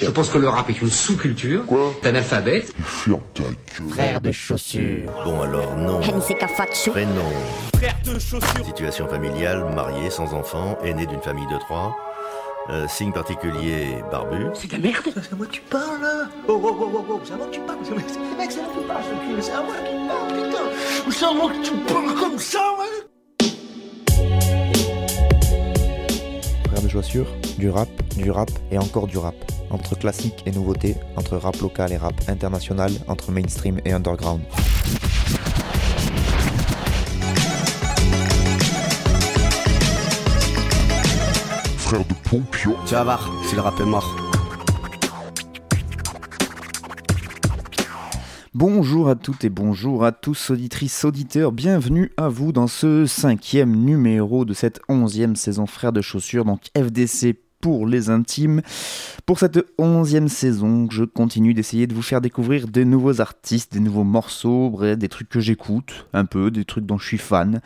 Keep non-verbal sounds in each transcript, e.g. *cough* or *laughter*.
Je pense que le rap est une sous-culture. Quoi T'es analphabète. Frère de chaussures. Bon alors non. Prénom. Frère de chaussures. Situation familiale, marié, sans enfant, aîné d'une famille de trois. Euh, signe particulier, barbu. C'est de la merde C'est à moi que tu parles là Oh oh oh oh oh, c'est à moi que tu parles C'est mec, c'est à moi que tu parles, ce c'est à moi que tu parles, putain C'est à moi que tu parles comme ça, ouais? Frères de chaussures, du rap, du rap et encore du rap. Entre classique et nouveauté, entre rap local et rap international, entre mainstream et underground. Frère de Pompion. Tu vas voir, si le rap est mort. Bonjour à toutes et bonjour à tous auditrices, auditeurs, bienvenue à vous dans ce cinquième numéro de cette onzième saison Frères de chaussures, donc FDC pour les intimes. Pour cette onzième saison, je continue d'essayer de vous faire découvrir des nouveaux artistes, des nouveaux morceaux, bref, des trucs que j'écoute un peu, des trucs dont je suis fan,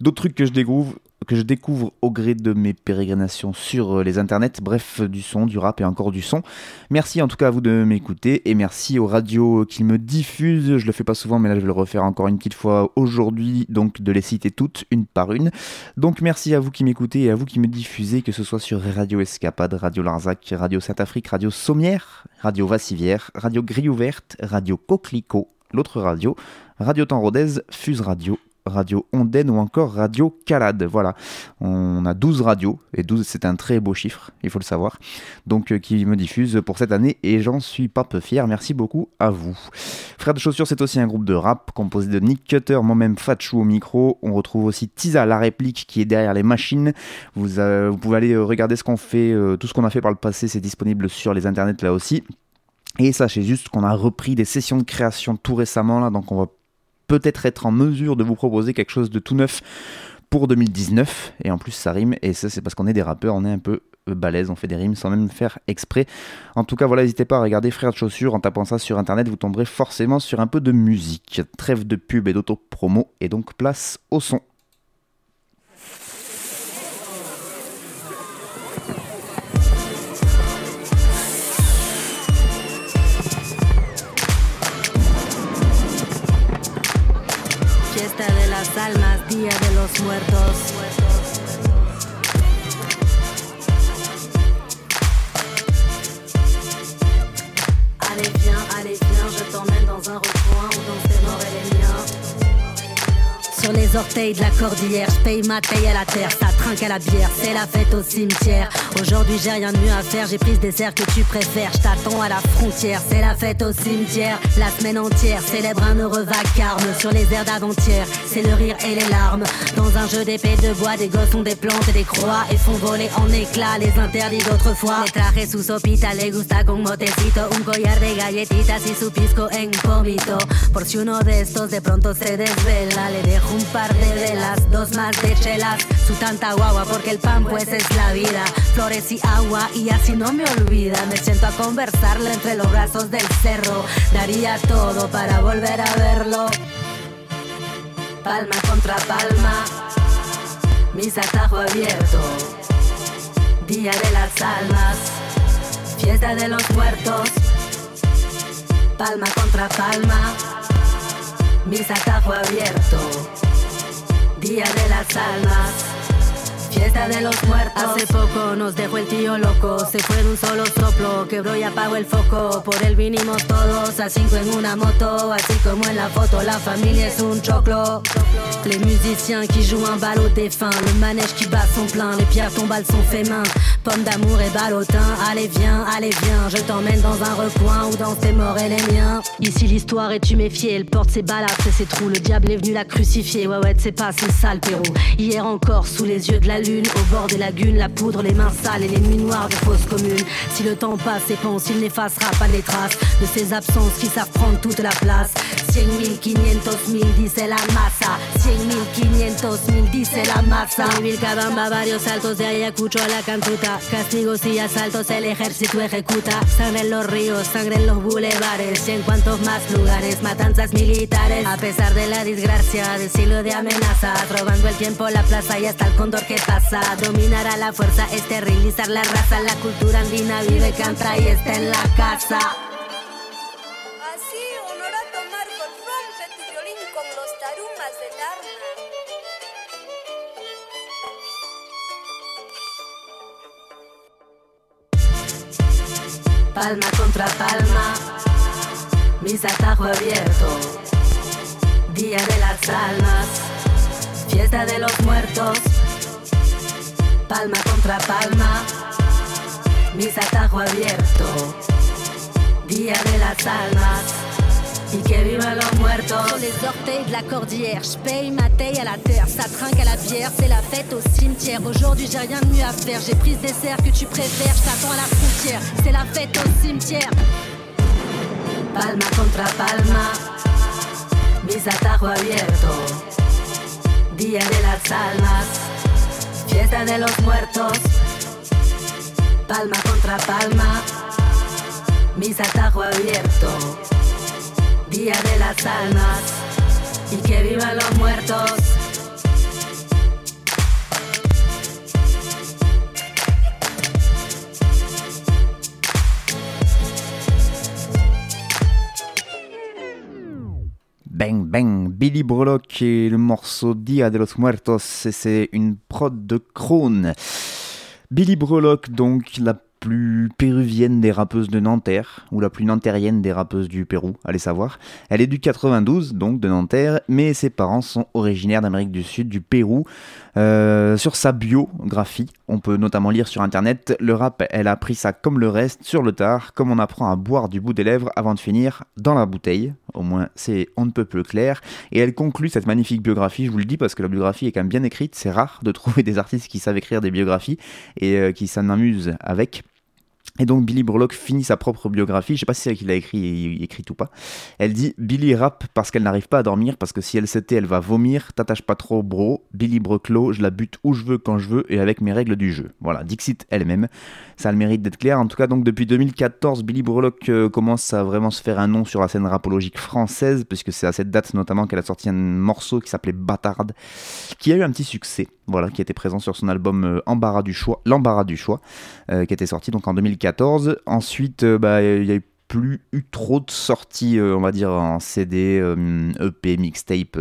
d'autres trucs que je découvre que je découvre au gré de mes pérégrinations sur euh, les internets, bref, du son, du rap et encore du son. Merci en tout cas à vous de m'écouter et merci aux radios qui me diffusent. Je le fais pas souvent, mais là je vais le refaire encore une petite fois aujourd'hui, donc de les citer toutes, une par une. Donc merci à vous qui m'écoutez et à vous qui me diffusez, que ce soit sur Radio Escapade, Radio Larzac, Radio Saint-Afrique, Radio Sommière, Radio Vassivière, Radio Grille Ouverte, Radio Coquelicot, l'autre radio, Radio Temps Rodez, Fuse Radio, Radio Ondaine ou encore Radio Calade. Voilà, on a 12 radios, et 12 c'est un très beau chiffre, il faut le savoir, donc euh, qui me diffusent pour cette année, et j'en suis pas peu fier, merci beaucoup à vous. Frères de chaussures, c'est aussi un groupe de rap composé de Nick Cutter, moi-même Fatchou au micro, on retrouve aussi Tiza, la réplique qui est derrière les machines, vous, euh, pouvez aller euh, regarder ce qu'on fait, tout ce qu'on a fait par le passé, c'est disponible sur les internets là aussi. Et sachez juste qu'on a repris des sessions de création tout récemment là, donc on va peut-être être en mesure de vous proposer quelque chose de tout neuf pour 2019 et en plus ça rime. Et ça c'est parce qu'on est des rappeurs on est un peu euh, balèze on fait des rimes sans même faire exprès. En tout cas voilà n'hésitez pas à regarder Frères de chaussures en tapant ça sur internet. Vous tomberez forcément sur un peu de musique trêve de pub et d'auto-promo. Et donc place au son almas, día de los muertos. Allez viens, allez viens, je t'emmène dans un recoin où dans tes morts et les miens. Sur les orteils de la cordillère, je paye ma taille à la terre, ça trinque à la bière, c'est la fête au cimetière. Aujourd'hui j'ai rien de mieux à faire, j'ai pris ce dessert que tu préfères, je t'attends à la frontière, c'est la fête au cimetière. La semaine entière célèbre un heureux vacarme sur les airs d'avant-hier, c'est le rire et les larmes. Dans un jeu d'épée de bois, des gosses ont des plantes et des croix et font voler en éclats les interdits d'autrefois. Gusta con un collar de galletitas y su pisco en pomito. Por si uno de estos de pronto se desvela, le dejo un par de velas, dos más de chelas, su tanta guagua porque el pan pues es la vida, flores y agua y así no me olvida, me siento a conversarle entre los brazos del cerro, daría todo para volver a verlo. Palma contra palma, mis atajo abierto, día de las almas, fiesta de los muertos, palma contra palma, mis atajo abierto, día de las almas. Fiesta de los muertos. Hace poco nos dejó el tío loco. Se fue de un solo soplo. Quebró y apagó el foco. Por él vinimos todos a cinco en una moto. Así como en la foto, la familia es un choclo. Les musiciens qui jouent un bal au défunt. Le manège qui bat son plein. Les pierres tombent, elles sont fait main. Pomme d'amour et ballotin. Allez, viens, allez, viens. Je t'emmène dans un recoin où dans tes morts et les miens. Ici, l'histoire est tuméfiée. Elle porte ses balafres et ses trous. Le diable est venu la crucifier. Ouais, ouais, c'est pas, c'est sale, Pérou. Hier encore, sous les yeux de la lune, au bord des lagunes, la poudre, les mains sales et les nuits noires de fausses communes. Si le temps passe et pense, il n'effacera pas les traces de ces absences qui savent prendre toute la place. Cien mil, quinientos mil, dice la masa. Cien mil, quinientos mil, dice la masa. En Vilcabamba, varios saltos de Ayacucho a la Cantuta. Castigos y asaltos el ejército ejecuta. Sangre en los ríos, sangre en los bulevares y en cuantos más lugares. Matanzas militares. A pesar de la desgracia de siglo de amenazas. Robando el tiempo, la plaza y hasta el cóndor que pasa. Dominar a la fuerza, esterilizar la raza. La cultura andina vive, canta y está en la casa. Palma contra palma, mis atajos abierto. Día de las almas, fiesta de los muertos. Palma contra palma, mis atajos abierto. Día de las almas, que vivan los muertos. Sur les orteils de la cordillère, je paye ma taille à la terre, ça trinque à la bière, c'est la fête au cimetière. Aujourd'hui j'ai rien de mieux à faire, j'ai pris ce dessert que tu préfères, je t'attends à la frontière, c'est la fête au cimetière. palma contra palma, mis atajos abiertos. Día de las almas, fiesta de los muertos. Palma contra palma, mis atajos abiertos. Día de las muertos. Bang Bang, Billy Brolock et le morceau Dia de los Muertos, c'est une prod de Krone. Billy Brolock, donc la plus péruvienne des rappeuses de Nanterre, ou la plus nantérienne des rappeuses du Pérou, allez savoir. Elle est du 92, donc de Nanterre, mais ses parents sont originaires d'Amérique du Sud, du Pérou. Euh, sur sa biographie, on peut notamment lire sur internet Le rap, elle a appris ça comme le reste, sur le tard, comme on apprend à boire du bout des lèvres avant de finir dans la bouteille. Au moins, c'est on ne peut plus clair. Et elle conclut cette magnifique biographie, je vous le dis parce que la biographie est quand même bien écrite. C'est rare de *laughs* trouver des artistes qui savent écrire des biographies et euh, qui s'en amusent avec. Et donc Billy Burlock finit sa propre biographie, je sais pas si c'est elle qui l'a écrit, il écrit ou pas. Elle dit Billy rappe parce qu'elle n'arrive pas à dormir, parce que si elle s'était, elle va vomir, t'attache pas trop bro, Billy Broclo, je la bute où je veux, quand je veux, et avec mes règles du jeu. Voilà, Dixit elle-même, ça a le mérite d'être clair. En tout cas, donc depuis 2014, Billy Burlock euh, commence à vraiment se faire un nom sur la scène rapologique française, puisque c'est à cette date notamment qu'elle a sorti un morceau qui s'appelait Bâtard, qui a eu un petit succès, voilà, qui était présent sur son album euh, Embarras du choix, l'embarras du choix, euh, qui était sorti donc en 2014. Ensuite, euh, bah, il y a plus eu trop de sorties, euh, on va dire, en CD, euh, EP, mixtape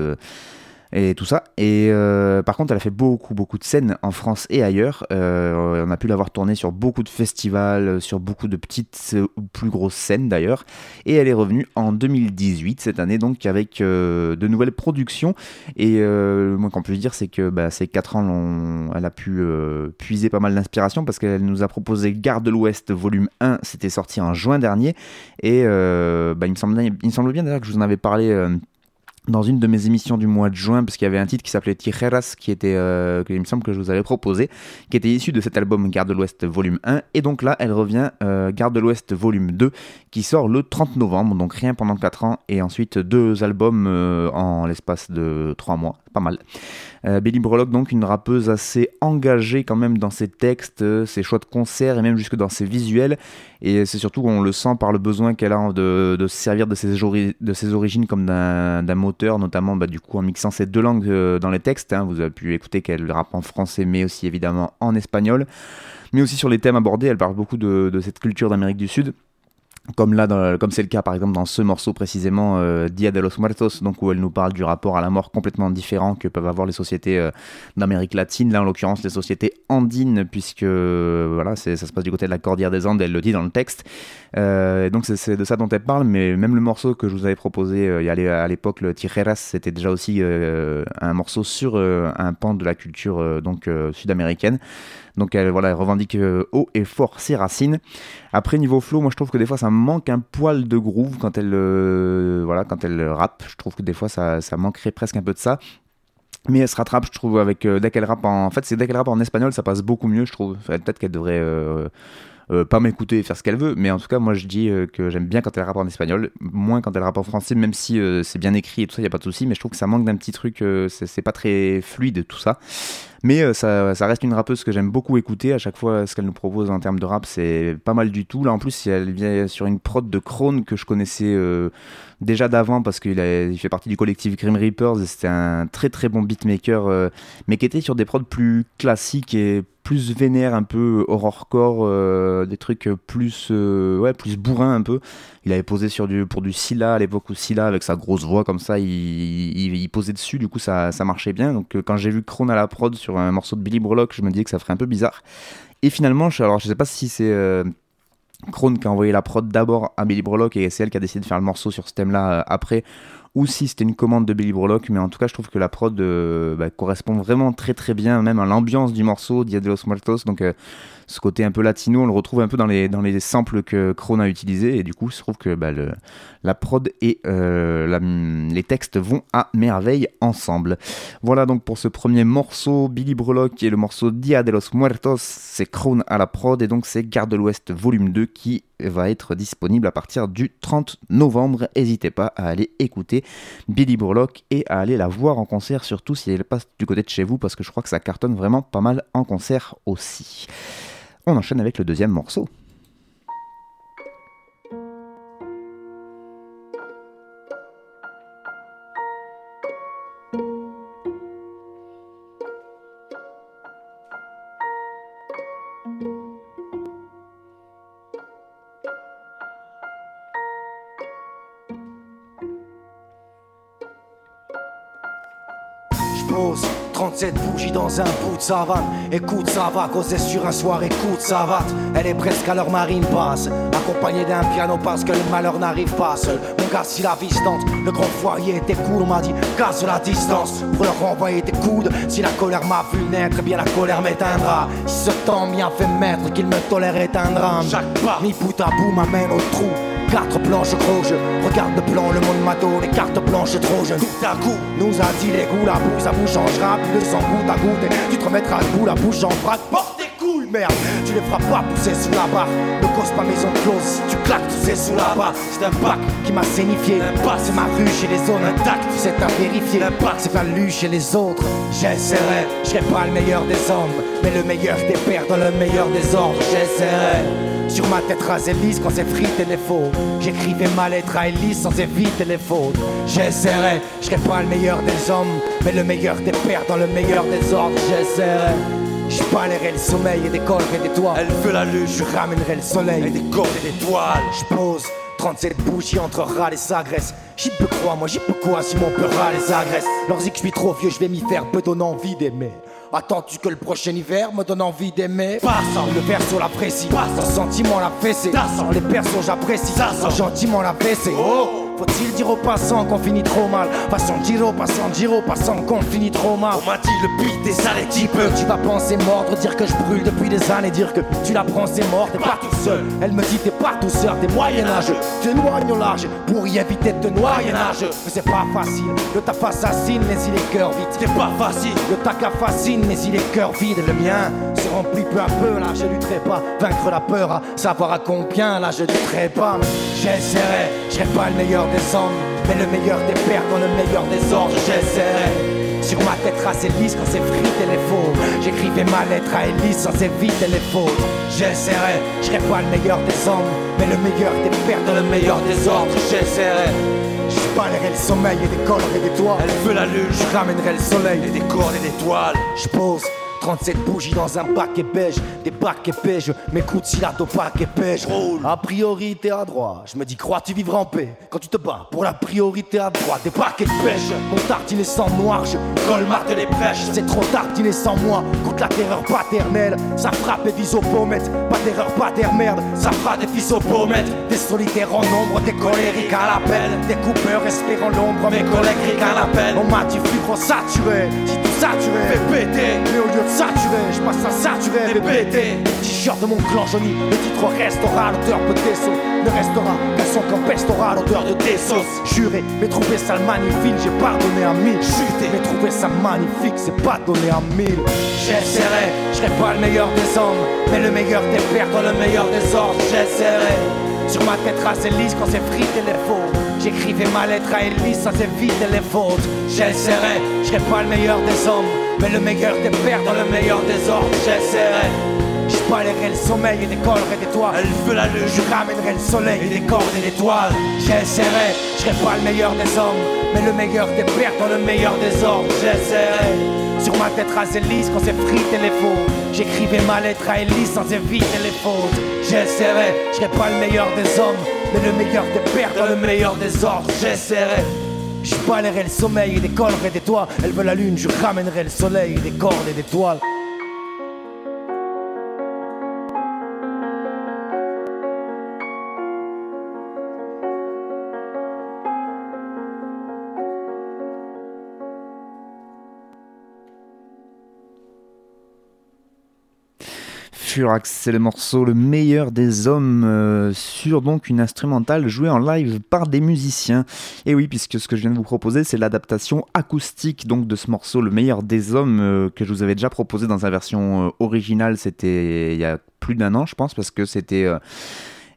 et tout ça. Et euh, par contre, elle a fait beaucoup, beaucoup de scènes en France et ailleurs. Euh, on a pu la voir tourner sur beaucoup de festivals, sur beaucoup de petites euh, ou plus grosses scènes d'ailleurs. Et elle est revenue en 2018, cette année, donc avec euh, de nouvelles productions. Et euh, moi, qu'on peut dire, c'est que bah, ces 4 ans, elle a pu euh, puiser pas mal d'inspiration parce qu'elle nous a proposé Gare de l'Ouest volume 1, c'était sorti en juin dernier. Et euh, bah, il, me semble, il me semble bien d'ailleurs que je vous en avais parlé. Dans une de mes émissions du mois de juin, parce qu'il y avait un titre qui s'appelait Tijeras, qui était, euh, il me semble que je vous avais proposé, qui était issu de cet album Garde de l'Ouest volume 1. Et donc là, elle revient euh, Garde de l'Ouest volume 2, qui sort le 30 novembre, donc rien pendant 4 ans, et ensuite deux albums euh, en l'espace de 3 mois, pas mal. Euh, Brolock, donc une rappeuse assez engagée quand même dans ses textes, euh, ses choix de concert et même jusque dans ses visuels. Et c'est surtout qu'on le sent par le besoin qu'elle a de, se servir de ses, origines comme d'un moteur, notamment bah, du coup en mixant ces deux langues euh, dans les textes. hein. Vous avez pu écouter qu'elle rappe en français, mais aussi évidemment en espagnol. Mais aussi sur les thèmes abordés, elle parle beaucoup de cette culture d'Amérique du Sud. Comme là, comme c'est le cas par exemple dans ce morceau précisément, euh, Dia de los Muertos, donc où elle nous parle du rapport à la mort complètement différent que peuvent avoir les sociétés euh, d'Amérique latine, là en l'occurrence les sociétés andines, puisque voilà, ça se passe du côté de la Cordillère des Andes, elle le dit dans le texte. Euh, donc c'est- de ça dont elle parle, mais même le morceau que je vous avais proposé euh, à l'époque, le Tijeras, c'était déjà aussi un morceau sur un pan de la culture donc sud-américaine. Donc elle, voilà, elle revendique haut et fort ses racines. Après niveau flow, moi je trouve que des fois ça manque un poil de groove quand elle, euh, voilà, quand elle rappe. Je trouve que des fois ça, manquerait presque un peu de ça. Mais elle se rattrape, je trouve, avec euh, dès qu'elle rappe en, fait, c'est dès qu'elle rappe en espagnol, ça passe beaucoup mieux, je trouve. Peut-être qu'elle devrait euh, pas m'écouter et faire ce qu'elle veut, mais en tout cas, moi je dis que j'aime bien quand elle rappe en espagnol, moins quand elle rappe en français, même si c'est bien écrit et tout ça, y a pas de souci. Mais je trouve que ça manque d'un petit truc, c'est pas très fluide tout ça. Mais euh, ça, reste une rappeuse que j'aime beaucoup écouter. À chaque fois, ce qu'elle nous propose en termes de rap, c'est pas mal du tout. Là, en plus, elle vient sur une prod de Krone que je connaissais euh, déjà d'avant parce qu'il il fait partie du collectif Grim Reapers. et C'était un très très bon beatmaker, euh, mais qui était sur des prods plus classiques et plus vénères, un peu horrorcore, des trucs plus, euh, plus bourrin un peu. Il avait posé sur du, pour du Scylla à l'époque où Scylla, avec sa grosse voix comme ça, il, posait dessus, du coup ça, ça marchait bien. Donc quand j'ai vu Krone à la prod un morceau de Billy Burlock, je me disais que ça ferait un peu bizarre. Et finalement, je, alors je sais pas si c'est euh, qui a envoyé la prod d'abord à Billy Burlock et c'est elle qui a décidé de faire le morceau sur ce thème-là euh, après, ou si c'était une commande de Billy Burlock, mais en tout cas je trouve que la prod euh, bah, correspond vraiment très très bien même à l'ambiance du morceau Dia de donc euh, ce côté un peu latino, on le retrouve un peu dans les, samples que Krone a utilisés, et du coup je trouve que bah, la prod et euh, les textes vont à merveille ensemble. Voilà donc pour ce premier morceau, Billy Burlock qui est le morceau Dia de los Muertos, c'est Krone à la prod, et donc c'est Garde de l'Ouest volume 2 qui va être disponible à partir du 30 novembre. N'hésitez pas à aller écouter Billy Burlock et à aller la voir en concert, surtout si elle passe du côté de chez vous, parce que je crois que ça cartonne vraiment pas mal en concert aussi. On enchaîne avec le deuxième morceau. J'pose 37 bougies dans un bout de savane. Écoute, ça va causer sur un soir, écoute, ça va. Elle est presque à leur marine basse, accompagnée d'un piano parce que le malheur n'arrive pas seul. Mon gars, si la vie se tente, le grand foyer était cool, on m'a dit, casse la distance pour leur renvoyer tes coudes. Si la colère m'a vu naître, eh bien la colère m'éteindra. Si ce temps m'y a fait maître, qu'il me tolère est un drame. Chaque pas, mi bout à bout m'amène au trou. Quatre planches gros jeu, regarde de plan le monde m'a donné cartes blanches trop jeunes. Coup à coup, nous a dit les goûts, la boue, ça vous changera, plus le sang goutte à goutte. Tu te remettras debout, la bouche en vrac, porte tes couilles, merde. Tu les feras pas pousser sous la barre. Ne cause pas maison close, si tu claques, tu sais sous la barre. C'est un bac qui m'a signifié. C'est ma rue chez les zones intactes, c'est à vérifier. C'est pas lu chez les autres. J'essaierai, je serai pas le meilleur des hommes, mais le meilleur des pères dans le meilleur des ordres. J'essaierai. Sur ma tête rasée lisse quand c'est frite et les faux J'écrivais ma lettre à Elise sans éviter les fautes. J'essaierai, je serai pas le meilleur des hommes Mais le meilleur des pères dans le meilleur des ordres. J'essaierai je balayerai le sommeil et décollerai des toits. Elle veut la lune, je ramènerai le soleil. Et des cordes et des toiles Je pose 37 bougies entre râles et s'agresse J'y peux croire, moi j'y peux quoi si mon peur les agresse Leur dit que je suis trop vieux, je vais m'y faire peu donne envie d'aimer Attends-tu que le prochain hiver me donne envie d'aimer? Passant le verso l'apprécie Passant sentiment la fessée. Passant les persos j'apprécie. Passant gentiment la fessée. Oh faut-il dire aux passants qu'on finit trop mal? Passant Giro, passant Giro, passant qu'on finit trop mal. On m'a dit le beat est sale et petit peu Tu vas penser mordre, dire que je brûle depuis des années Dire que tu la prends c'est mort, t'es pas tout seul. Elle me dit t'es pas tout seul, t'es moyen-âgeux T'éloignes au large pour y éviter de te noyer Mais c'est pas facile, le taf assassine mais il est cœur vide C'est pas facile, le tac fascine mais il est cœur vide Le mien se remplit peu à peu, là je lutterai pas Vaincre la peur, à savoir à combien, là je lutterai pas j'essaierai, je serai pas le meilleur des hommes Mais le meilleur des pères dans le meilleur des ordres, j'essaierai sur ma tête racée lisse quand c'est frite et les faux. J'écrivais ma lettre à Elise sans éviter les fautes. J'essaierai, je serai pas le meilleur des hommes Mais le meilleur des pères dans le meilleur des ordres. J'essaierai. Je balayerai le sommeil et des colores et des toits. Elle veut la lune, je ramènerai le soleil. Et des cordes et des toiles. Je pose 37 bougies dans un bac beige, des bacs épais, je m'écoute si la dopac épais, je roule. A priorité à droite, je me dis crois-tu vivre en paix quand tu te bats pour la priorité à droite, des paquets de pêche. Mon tartine est sans noir, je colmate les brèches. C'est trop tartiner sans moi, coûte la terreur paternelle. Ça frappe et vise aux pommettes, pas d'erreur, pas d'air merde. Ça fera des fils aux pommettes, des solitaires en nombre, des colériques à l'appel. Des coupeurs espérant l'ombre, mes collègues rient à l'appel. On m'a dit fibre saturé, si tout saturé, fais péter. Mais au lieu de saturé, je passe à saturé, fais péter. T-shirt de mon clan Johnny, le titre restera, l'odeur peut. Ne restera qu'un son qu'empestera l'odeur de tes sauces. Juré, mais trouvé ça magnifique, j'ai pardonné à mille. Chuté, mais trouvé ça magnifique, c'est pas donné à mille. J'essaierai, je serai pas le meilleur des hommes, mais le meilleur des pères dans le meilleur des ordres. J'essaierai. Sur ma tête racée lisse quand c'est frite et les faux J'écrivais ma lettre à Elise sans éviter les fautes J'essaierai, je serai pas le meilleur des hommes Mais le meilleur des pères dans le meilleur des ordres, j'essaierai. Je balayerai le sommeil et décollerai des toits. Elle veut la lune, je ramènerai le soleil et des cordes et des toiles. J'essaierai, je serai pas le meilleur des hommes, mais le meilleur des pères dans le meilleur des ordres, j'essaierai. Sur ma tête rasée lisse quand c'est frité les faux. J'écrivais ma lettre à Elise sans éviter les fautes. J'essaierai, je serai pas le meilleur des hommes, mais le meilleur des pères dans le meilleur des ordres, j'essaierai. Je le sommeil et décollerai des toits. Elle veut la lune, je ramènerai le soleil, des cordes et des toiles. C'est le morceau Le meilleur des hommes euh, sur donc une instrumentale jouée en live par des musiciens. Et oui, puisque ce que je viens de vous proposer, c'est l'adaptation acoustique donc de ce morceau Le meilleur des hommes euh, que je vous avais déjà proposé dans sa version euh, originale, c'était il y a plus d'un an, je pense, parce que c'était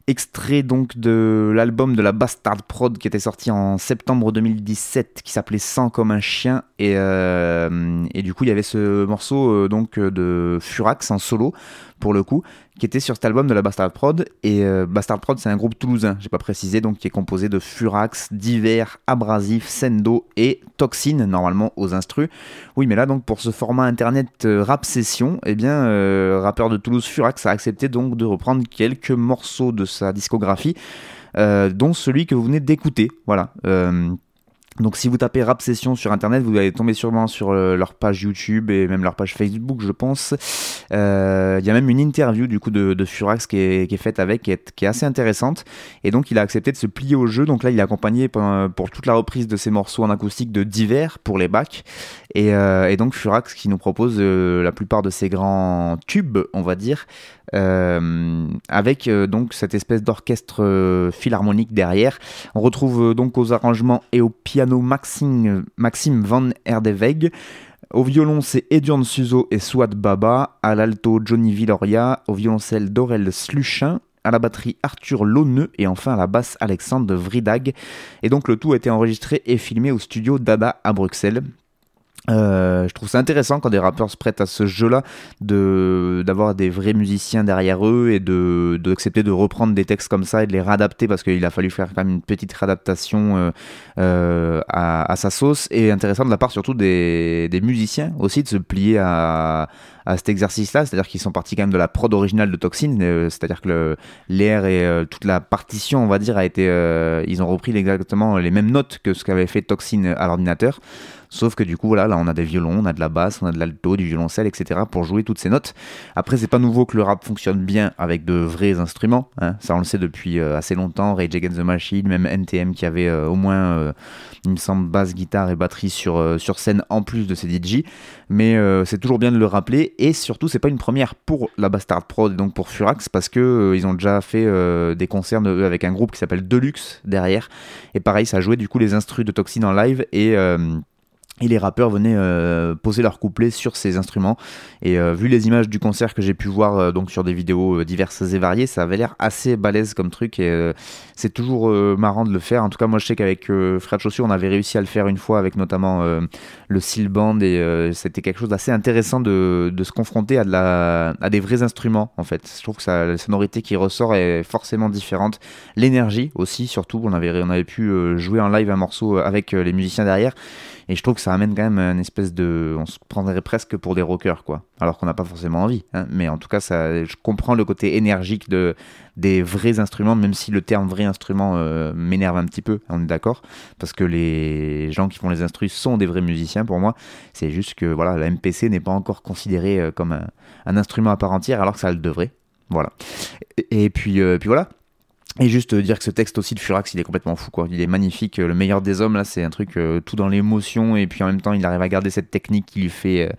extrait donc de l'album de la Bastard Prod qui était sorti en septembre 2017 qui s'appelait Sang comme un chien. Et, euh, et, du coup il y avait ce morceau euh, donc de Furax en solo pour le coup qui était sur cet album de la Bastard Prod. Et euh, Bastard Prod c'est un groupe toulousain j'ai pas précisé donc qui est composé de Furax, Divers, Abrasif, Sendo et Toxine normalement aux instrus. Oui mais là donc pour ce format internet rap session et eh bien rappeur de Toulouse Furax a accepté donc de reprendre quelques morceaux de sa discographie, euh, dont celui que vous venez d'écouter. Voilà. Euh, donc si vous tapez Rap Session sur internet, vous allez tomber sûrement sur euh, leur page YouTube et même leur page Facebook, je pense. Il y a même une interview du coup de, Furax qui est, faite avec, qui est, assez intéressante. Et donc il a accepté de se plier au jeu. Donc là, il est accompagné pour, toute la reprise de ses morceaux en acoustique de divers pour les bacs. Et, donc Furax qui nous propose la plupart de ses grands tubes, on va dire, euh, avec euh, donc cette espèce d'orchestre euh, philharmonique derrière. On retrouve donc aux arrangements et au piano Maxime, Maxime Van Erdeveg. Au violon, c'est Edion Suzo et Swat Baba. À l'alto, Johnny Villoria. Au violoncelle, Dorel Sluchin à la batterie Arthur Launeux et enfin à la basse Alexandre Vridag. Et donc le tout a été enregistré et filmé au studio Dada à Bruxelles. Euh, je trouve ça intéressant quand des rappeurs se prêtent à ce jeu-là, de d'avoir des vrais musiciens derrière eux et de d'accepter de, reprendre des textes comme ça et de les réadapter parce qu'il a fallu faire quand même une petite réadaptation euh, euh, à, sa sauce. Et intéressant de la part surtout des, des musiciens aussi de se plier à, à cet exercice-là, c'est-à-dire qu'ils sont partis quand même de la prod originale de Toxin, c'est-à-dire que l'air et toute la partition, on va dire, a été, ils ont repris exactement les mêmes notes que ce qu'avait fait Toxin à l'ordinateur. Sauf que du coup, voilà, là, on a des violons, on a de la basse, on a de l'alto, du violoncelle, etc. pour jouer toutes ces notes. Après, c'est pas nouveau que le rap fonctionne bien avec de vrais instruments. Hein. Ça, on le sait depuis euh, assez longtemps. Rage Against the Machine, même NTM qui avait euh, au moins, euh, il me semble, basse, guitare et batterie sur, sur scène en plus de ses DJ. Mais c'est toujours bien de le rappeler. Et surtout, c'est pas une première pour la Bastard Prod, donc pour Furax, parce que ils ont déjà fait des concerts avec un groupe qui s'appelle Deluxe derrière. Et pareil, ça jouait du coup les instrus de Toxin en live et et les rappeurs venaient euh, poser leur couplet sur ces instruments. Et euh, vu les images du concert que j'ai pu voir euh, donc sur des vidéos diverses et variées, ça avait l'air assez balèze comme truc. Et c'est toujours marrant de le faire. En tout cas, moi je sais qu'avec Frère de Chaussure, on avait réussi à le faire une fois avec notamment le Seal Band. Et c'était quelque chose d'assez intéressant de, se confronter à, des vrais instruments en fait. Je trouve que la sonorité qui ressort est forcément différente. L'énergie aussi, surtout. On avait pu jouer en live un morceau avec les musiciens derrière. Et je trouve que ça amène quand même une espèce de. On se prendrait presque pour des rockers, quoi. Alors qu'on n'a pas forcément envie. Hein. Mais en tout cas, ça, je comprends le côté énergique de, des vrais instruments, même si le terme vrai instrument euh, m'énerve un petit peu, on est d'accord. Parce que les gens qui font les instruments sont des vrais musiciens pour moi. C'est juste que voilà, la MPC n'est pas encore considérée euh, comme un, instrument à part entière, alors que ça le devrait. Voilà. Et, puis, euh, puis voilà. Et juste dire que ce texte aussi de Furax, il est complètement fou, quoi. Il est magnifique. Le meilleur des hommes, là, c'est un truc euh, tout dans l'émotion. Et puis en même temps, il arrive à garder cette technique qui lui fait. Euh,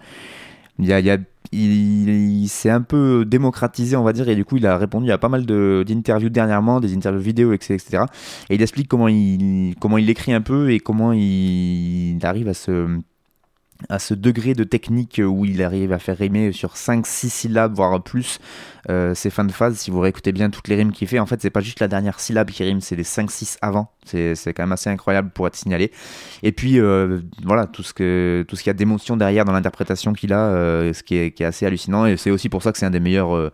il, y a, il, il, s'est un peu démocratisé, on va dire. Et du coup, il a répondu à pas mal d'interviews dernièrement, des interviews vidéo, etc., Et il explique comment il, comment il écrit un peu et comment il arrive à se à ce degré de technique où il arrive à faire rimer sur 5-6 syllabes, voire plus, euh, ses fins de phase. Si vous réécoutez bien toutes les rimes qu'il fait, en fait, c'est pas juste la dernière syllabe qui rime, c'est les 5-6 avant. C'est quand même assez incroyable pour être signalé. Et puis euh, voilà, tout ce qu'il y a d'émotion derrière dans l'interprétation qu'il a, euh, ce qui est, assez hallucinant. Et c'est aussi pour ça que c'est un des meilleurs euh,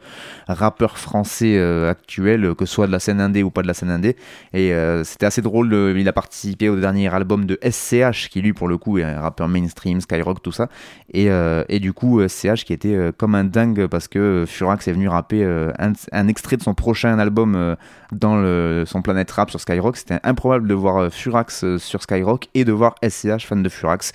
rappeurs français actuels, que ce soit de la scène indé ou pas de la scène indé. Et c'était assez drôle. il a participé au dernier album de SCH, qui lui pour le coup est un rappeur mainstream, Skyrock, tout ça. Et, et du coup, euh, CH qui était comme un dingue parce que Furax est venu rapper un, extrait de son prochain album dans son Planète Rap sur Skyrock. C'était improbable de voir euh, Furax euh, sur Skyrock et de voir SCH fan de Furax.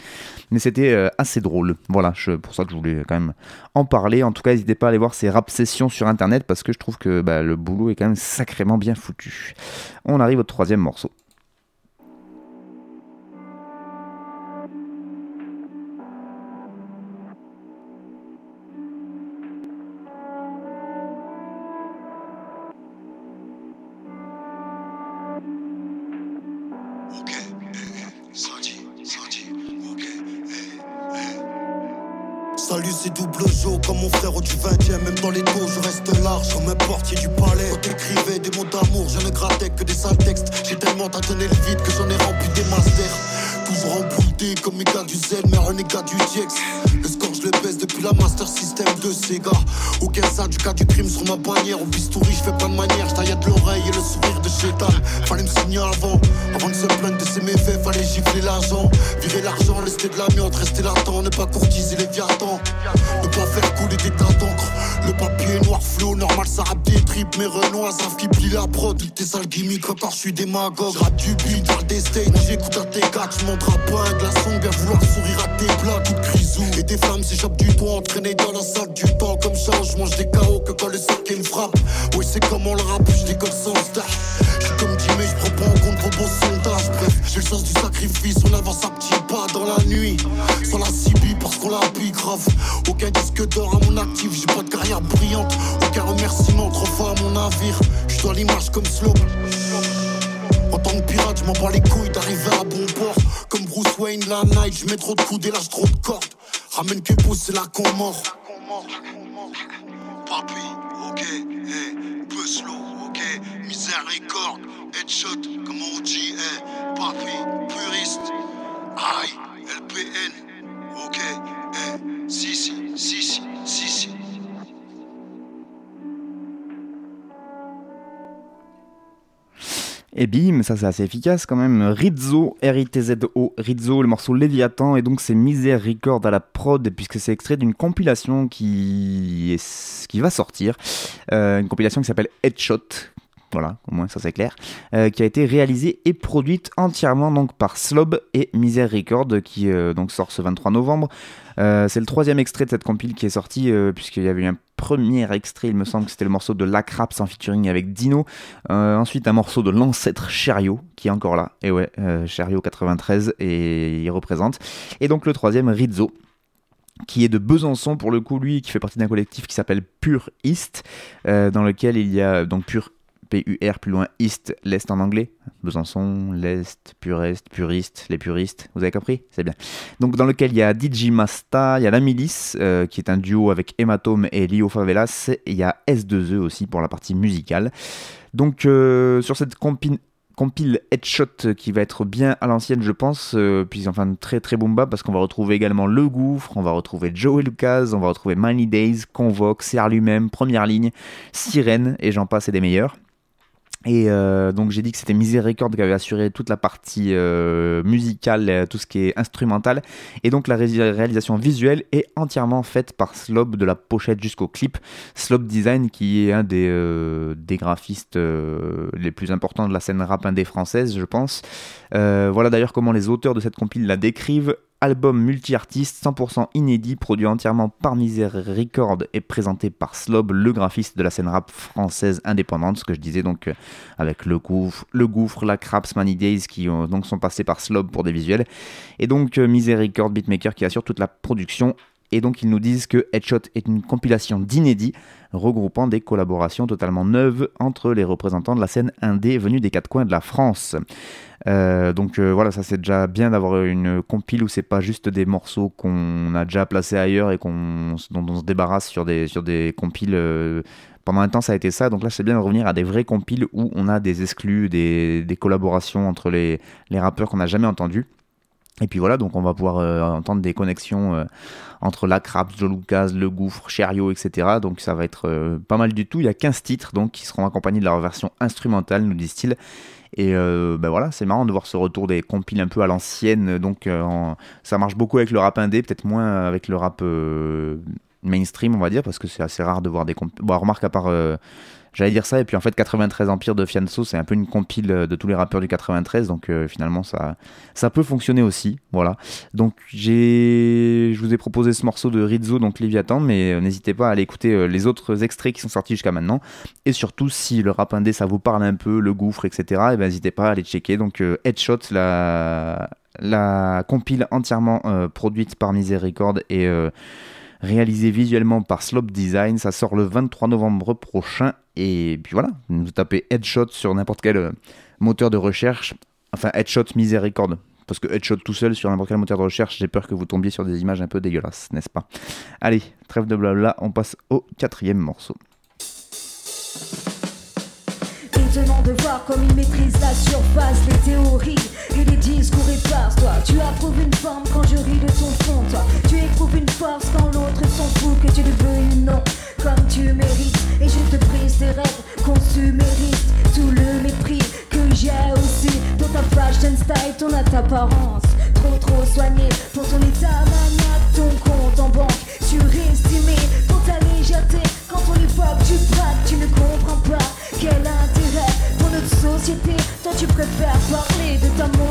Mais c'était euh, assez drôle. Voilà, je, pour ça que je voulais quand même en parler. En tout cas, n'hésitez pas à aller voir ces rap sessions sur internet parce que je trouve que bah, le boulot est quand même sacrément bien foutu. On arrive au troisième morceau. Ma bannière. Au bistouri, je fais pas de manière, je l'oreille et le sourire de Chétan. Avant, avant de se plaindre de ses méfaits, fallait gifler l'argent. Virer l'argent, rester de l'amiante, rester latent, ne pas courtiser les viatans. Ne pas faire couler des tas d'encre. Le papier noir flot, normal, ça rappe des tripes. Mes renois savent qui plie la prod. Tes sales gimmicks, encore je suis démagogue. Rap du beat, parle des j'écoute à tes gars, je montre pas un glaçon. Bien vouloir sourire à tes plats, toute grisou. Et tes flammes s'échappent du toit, entraînées dans la salle du temps. Comme ça, je mange des KO que quand le sac me frappe. Oui, c'est comme on le rappe, je décolle sans stage. J'ai le sens du sacrifice, on avance à petits pas dans la nuit. Sans la CB parce qu'on la pique grave. Aucun disque d'or à mon actif, j'ai pas de carrière brillante. Aucun remerciement, trop fort à mon navire. Je dois l'image comme Slope. En tant que pirate, je m'en bats les couilles d'arriver à bon port. Comme Bruce Wayne, la night, je mets trop de coups et lâche trop de cordes. Ramène que pousse, c'est là qu'on mord. Papi, ok, eh, peu slow, ok, miséricorde, headshot, comme on dit, papi, puriste, LPN, ok, eh, si, si, si, si, si, si. Et bim, ça c'est assez efficace quand même. Rizzo, R-I-T-Z-O, Rizzo, le morceau Léviathan, et donc c'est Misère Record à la prod, puisque c'est extrait d'une compilation qui, est, qui va sortir. Euh, une compilation qui s'appelle Headshot. Voilà, au moins ça c'est clair. Euh, qui a été réalisée et produite entièrement donc par Slob et Misère Record, qui euh, donc sort ce 23 novembre. Euh, c'est le troisième extrait de cette compile qui est sorti, puisqu'il y avait eu un premier extrait, il me semble que c'était le morceau de Lacraps en featuring avec Dino. Ensuite, un morceau de l'ancêtre Chariot, qui est encore là. Et ouais, Chariot 93, et il représente. Et donc le troisième, Rizzo qui est de Besançon pour le coup, lui, qui fait partie d'un collectif qui s'appelle Pure East, dans lequel il y a donc Pure P-U-R, plus loin, East, l'Est en anglais. Besançon, l'Est, Pure-Est, Puriste, les puristes. Vous avez compris? C'est bien. Donc, dans lequel il y a DJ il y a La Milice, euh, qui est un duo avec Hematome et Lio Favelas, et il y a S2E aussi pour la partie musicale. Donc, euh, sur cette compil compile Headshot qui va être bien à l'ancienne je pense euh, puis enfin très très boom bap parce qu'on va retrouver également Le Gouffre on va retrouver Joey Lucas on va retrouver Many Days Convoque CR lui-même Première Ligne Sirène et j'en passe et des meilleurs et euh, donc j'ai dit que c'était Miséricorde qui avait assuré toute la partie euh, musicale, euh, tout ce qui est instrumental. Et donc la ré réalisation visuelle est entièrement faite par Slob de la pochette jusqu'au clip. Slob Design qui est un des, des graphistes les plus importants de la scène rap indé française, je pense. Voilà d'ailleurs comment les auteurs de cette compile la décrivent. Album multi-artiste, 100% inédit, produit entièrement par Misère et présenté par Slob, le graphiste de la scène rap française indépendante, ce que je disais donc euh, avec le gouffre, le gouffre, la Craps, Money Days qui euh, donc sont passés par Slob pour des visuels. Et donc euh, Misère beatmaker qui assure toute la production. Et donc ils nous disent que Headshot est une compilation d'inédits regroupant des collaborations totalement neuves entre les représentants de la scène indé venus des quatre coins de la France. Euh, donc euh, voilà, ça c'est déjà bien d'avoir une compile où c'est pas juste des morceaux qu'on a déjà placés ailleurs et qu'on dont on se débarrasse sur des compiles euh, pendant un temps ça a été ça, donc là c'est bien de revenir à des vrais compiles où on a des exclus, des, collaborations entre les rappeurs qu'on n'a jamais entendus. Et puis voilà, donc on va pouvoir euh, entendre des connexions euh, entre la Craps, Joe Lucas, Le Gouffre, Cherio, etc. Donc ça va être euh, pas mal du tout. Il y a 15 titres donc qui seront accompagnés de leur version instrumentale, nous disent-ils. Et ben voilà, c'est marrant de voir ce retour des compiles un peu à l'ancienne. Donc ça marche beaucoup avec le rap indé, peut-être moins avec le rap mainstream, on va dire, parce que c'est assez rare de voir des compiles. Bon, remarque à part J'allais dire ça, et puis en fait, 93 Empire de Fianso, c'est un peu une compile de tous les rappeurs du 93, donc euh, finalement, ça, ça peut fonctionner aussi. Voilà. Donc, j'ai, je vous ai proposé ce morceau de Rizzo, donc Léviathan, mais euh, n'hésitez pas à aller écouter euh, les autres extraits qui sont sortis jusqu'à maintenant. Et surtout, si le rap indé, ça vous parle un peu, le gouffre, etc., et ben, n'hésitez pas à aller checker. Donc, Headshot, la, la compile entièrement produite par Record et réalisé visuellement par Slope Design. Ça sort le 23 novembre prochain. Et puis voilà, vous tapez Headshot sur n'importe quel euh, moteur de recherche. Enfin, Headshot Miséricorde. Parce que Headshot tout seul sur n'importe quel moteur de recherche, j'ai peur que vous tombiez sur des images un peu dégueulasses, n'est-ce pas? Allez, trêve de blabla, on passe au quatrième morceau de voir comme il maîtrise la surface, les théories les. Toi, tu approuves une forme quand je ris de ton fond. Toi, tu une force l'autre que tu non, comme tu mérites. Et je te prise tes rêves consuméristes, tout le mépris que j'ai aussi pour ta fashion style, ton apparence. Trop trop soigné pour ton état maniaque, ton compte en banque surestimé pour ta légèreté. Quand on évoque du braques, tu ne comprends pas quel intérêt pour notre société. Toi, tu préfères parler de ta monde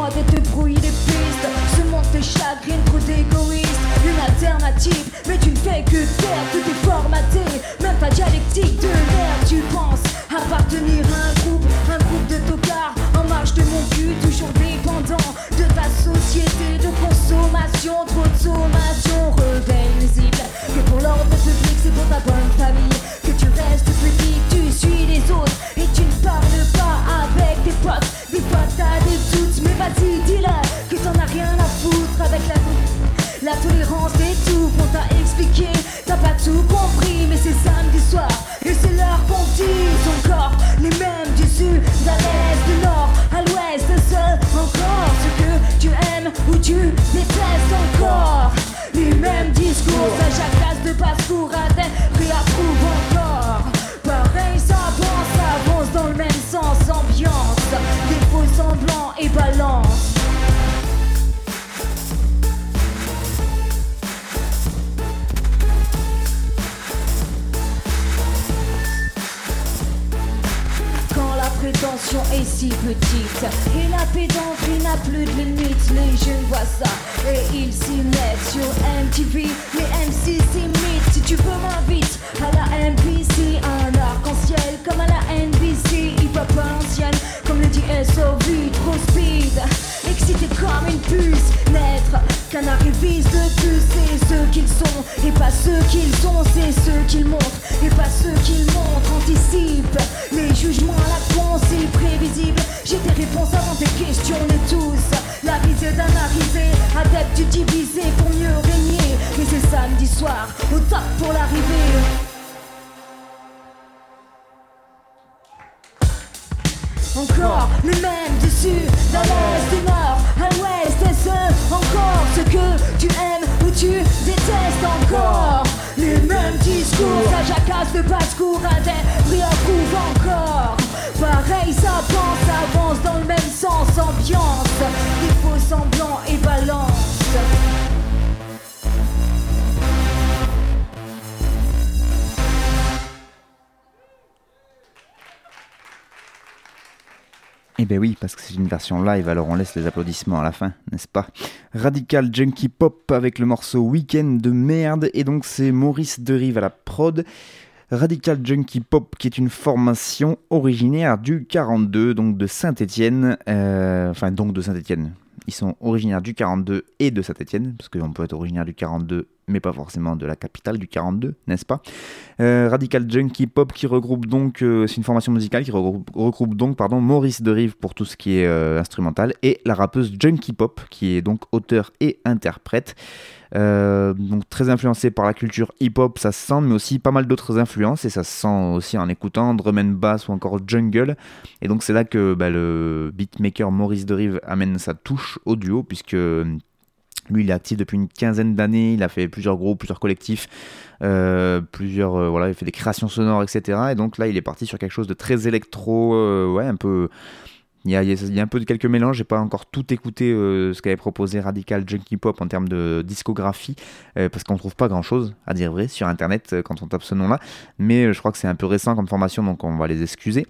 moi d'être brouiller les pistes. Ce monde te chagrine, trop d'égoïste. Une alternative, mais tu ne fais que taire, tout est formaté. Même pas dialectique de l'air, tu penses appartenir Les jeunes voient ça et ils s'y mettent Sur MTV, les MC s'imitent Si tu veux m'invite à la MPC Un arc-en-ciel comme à la NBC Hip-hop ancienne comme le dit SOV Trop speed, excité comme une puce Naître qu'un arriviste de plus C'est ce qu'ils sont et pas ce qu'ils sont C'est ce qu'ils montrent et pas ce qu'ils montrent. Anticipe les jugements à la pensée prévisible. J'ai des réponses avant tes questions de tous D'un arrivé, adepte du divisé pour mieux régner. Mais c'est samedi soir, au top pour l'arrivée. Encore le même du sud, de l'est, du nord, à l'ouest et ce Encore ce que tu aimes ou tu détestes encore? Les mêmes discours, ça jacasse de basse-cour à des réapprouve encore Pareil ça pense, avance dans le même sens, ambiance. Des faux semblants et balance. Eh ben oui, parce que c'est une version live, alors on laisse les applaudissements à la fin, n'est-ce pas? Radical Junkie Pop avec le morceau Weekend de merde, et donc c'est Maurice Derive à la prod. Radical Junkie Pop, qui est une formation originaire du 42, donc de Saint-Étienne, euh, enfin donc de Saint-Étienne. Ils sont originaires du 42 et de Saint-Étienne, parce qu'on peut être originaire du 42, mais pas forcément de la capitale du 42, n'est-ce pas? Euh, Radical Junkie Pop, qui regroupe donc, euh, c'est une formation musicale qui regroupe, donc, pardon, Maurice Derive pour tout ce qui est euh, instrumental et la rappeuse Junkie Pop, qui est donc auteur et interprète. Donc très influencé par la culture hip-hop, ça se sent, mais aussi pas mal d'autres influences, et ça se sent aussi en écoutant drum and bass ou encore jungle. Et donc c'est là que bah, le beatmaker Maurice Derive amène sa touche au duo, puisque lui il est actif depuis une quinzaine d'années, il a fait plusieurs groupes, plusieurs collectifs, euh, plusieurs, euh, voilà, il fait des créations sonores, etc. Et donc là il est parti sur quelque chose de très électro, euh, ouais, un peu il y, a, un peu de quelques mélanges, j'ai pas encore tout écouté ce qu'avait proposé Radical Junkie Pop en termes de discographie, parce qu'on trouve pas grand chose, à dire vrai, sur internet quand on tape ce nom-là. Mais je crois que c'est un peu récent comme formation, donc on va les excuser.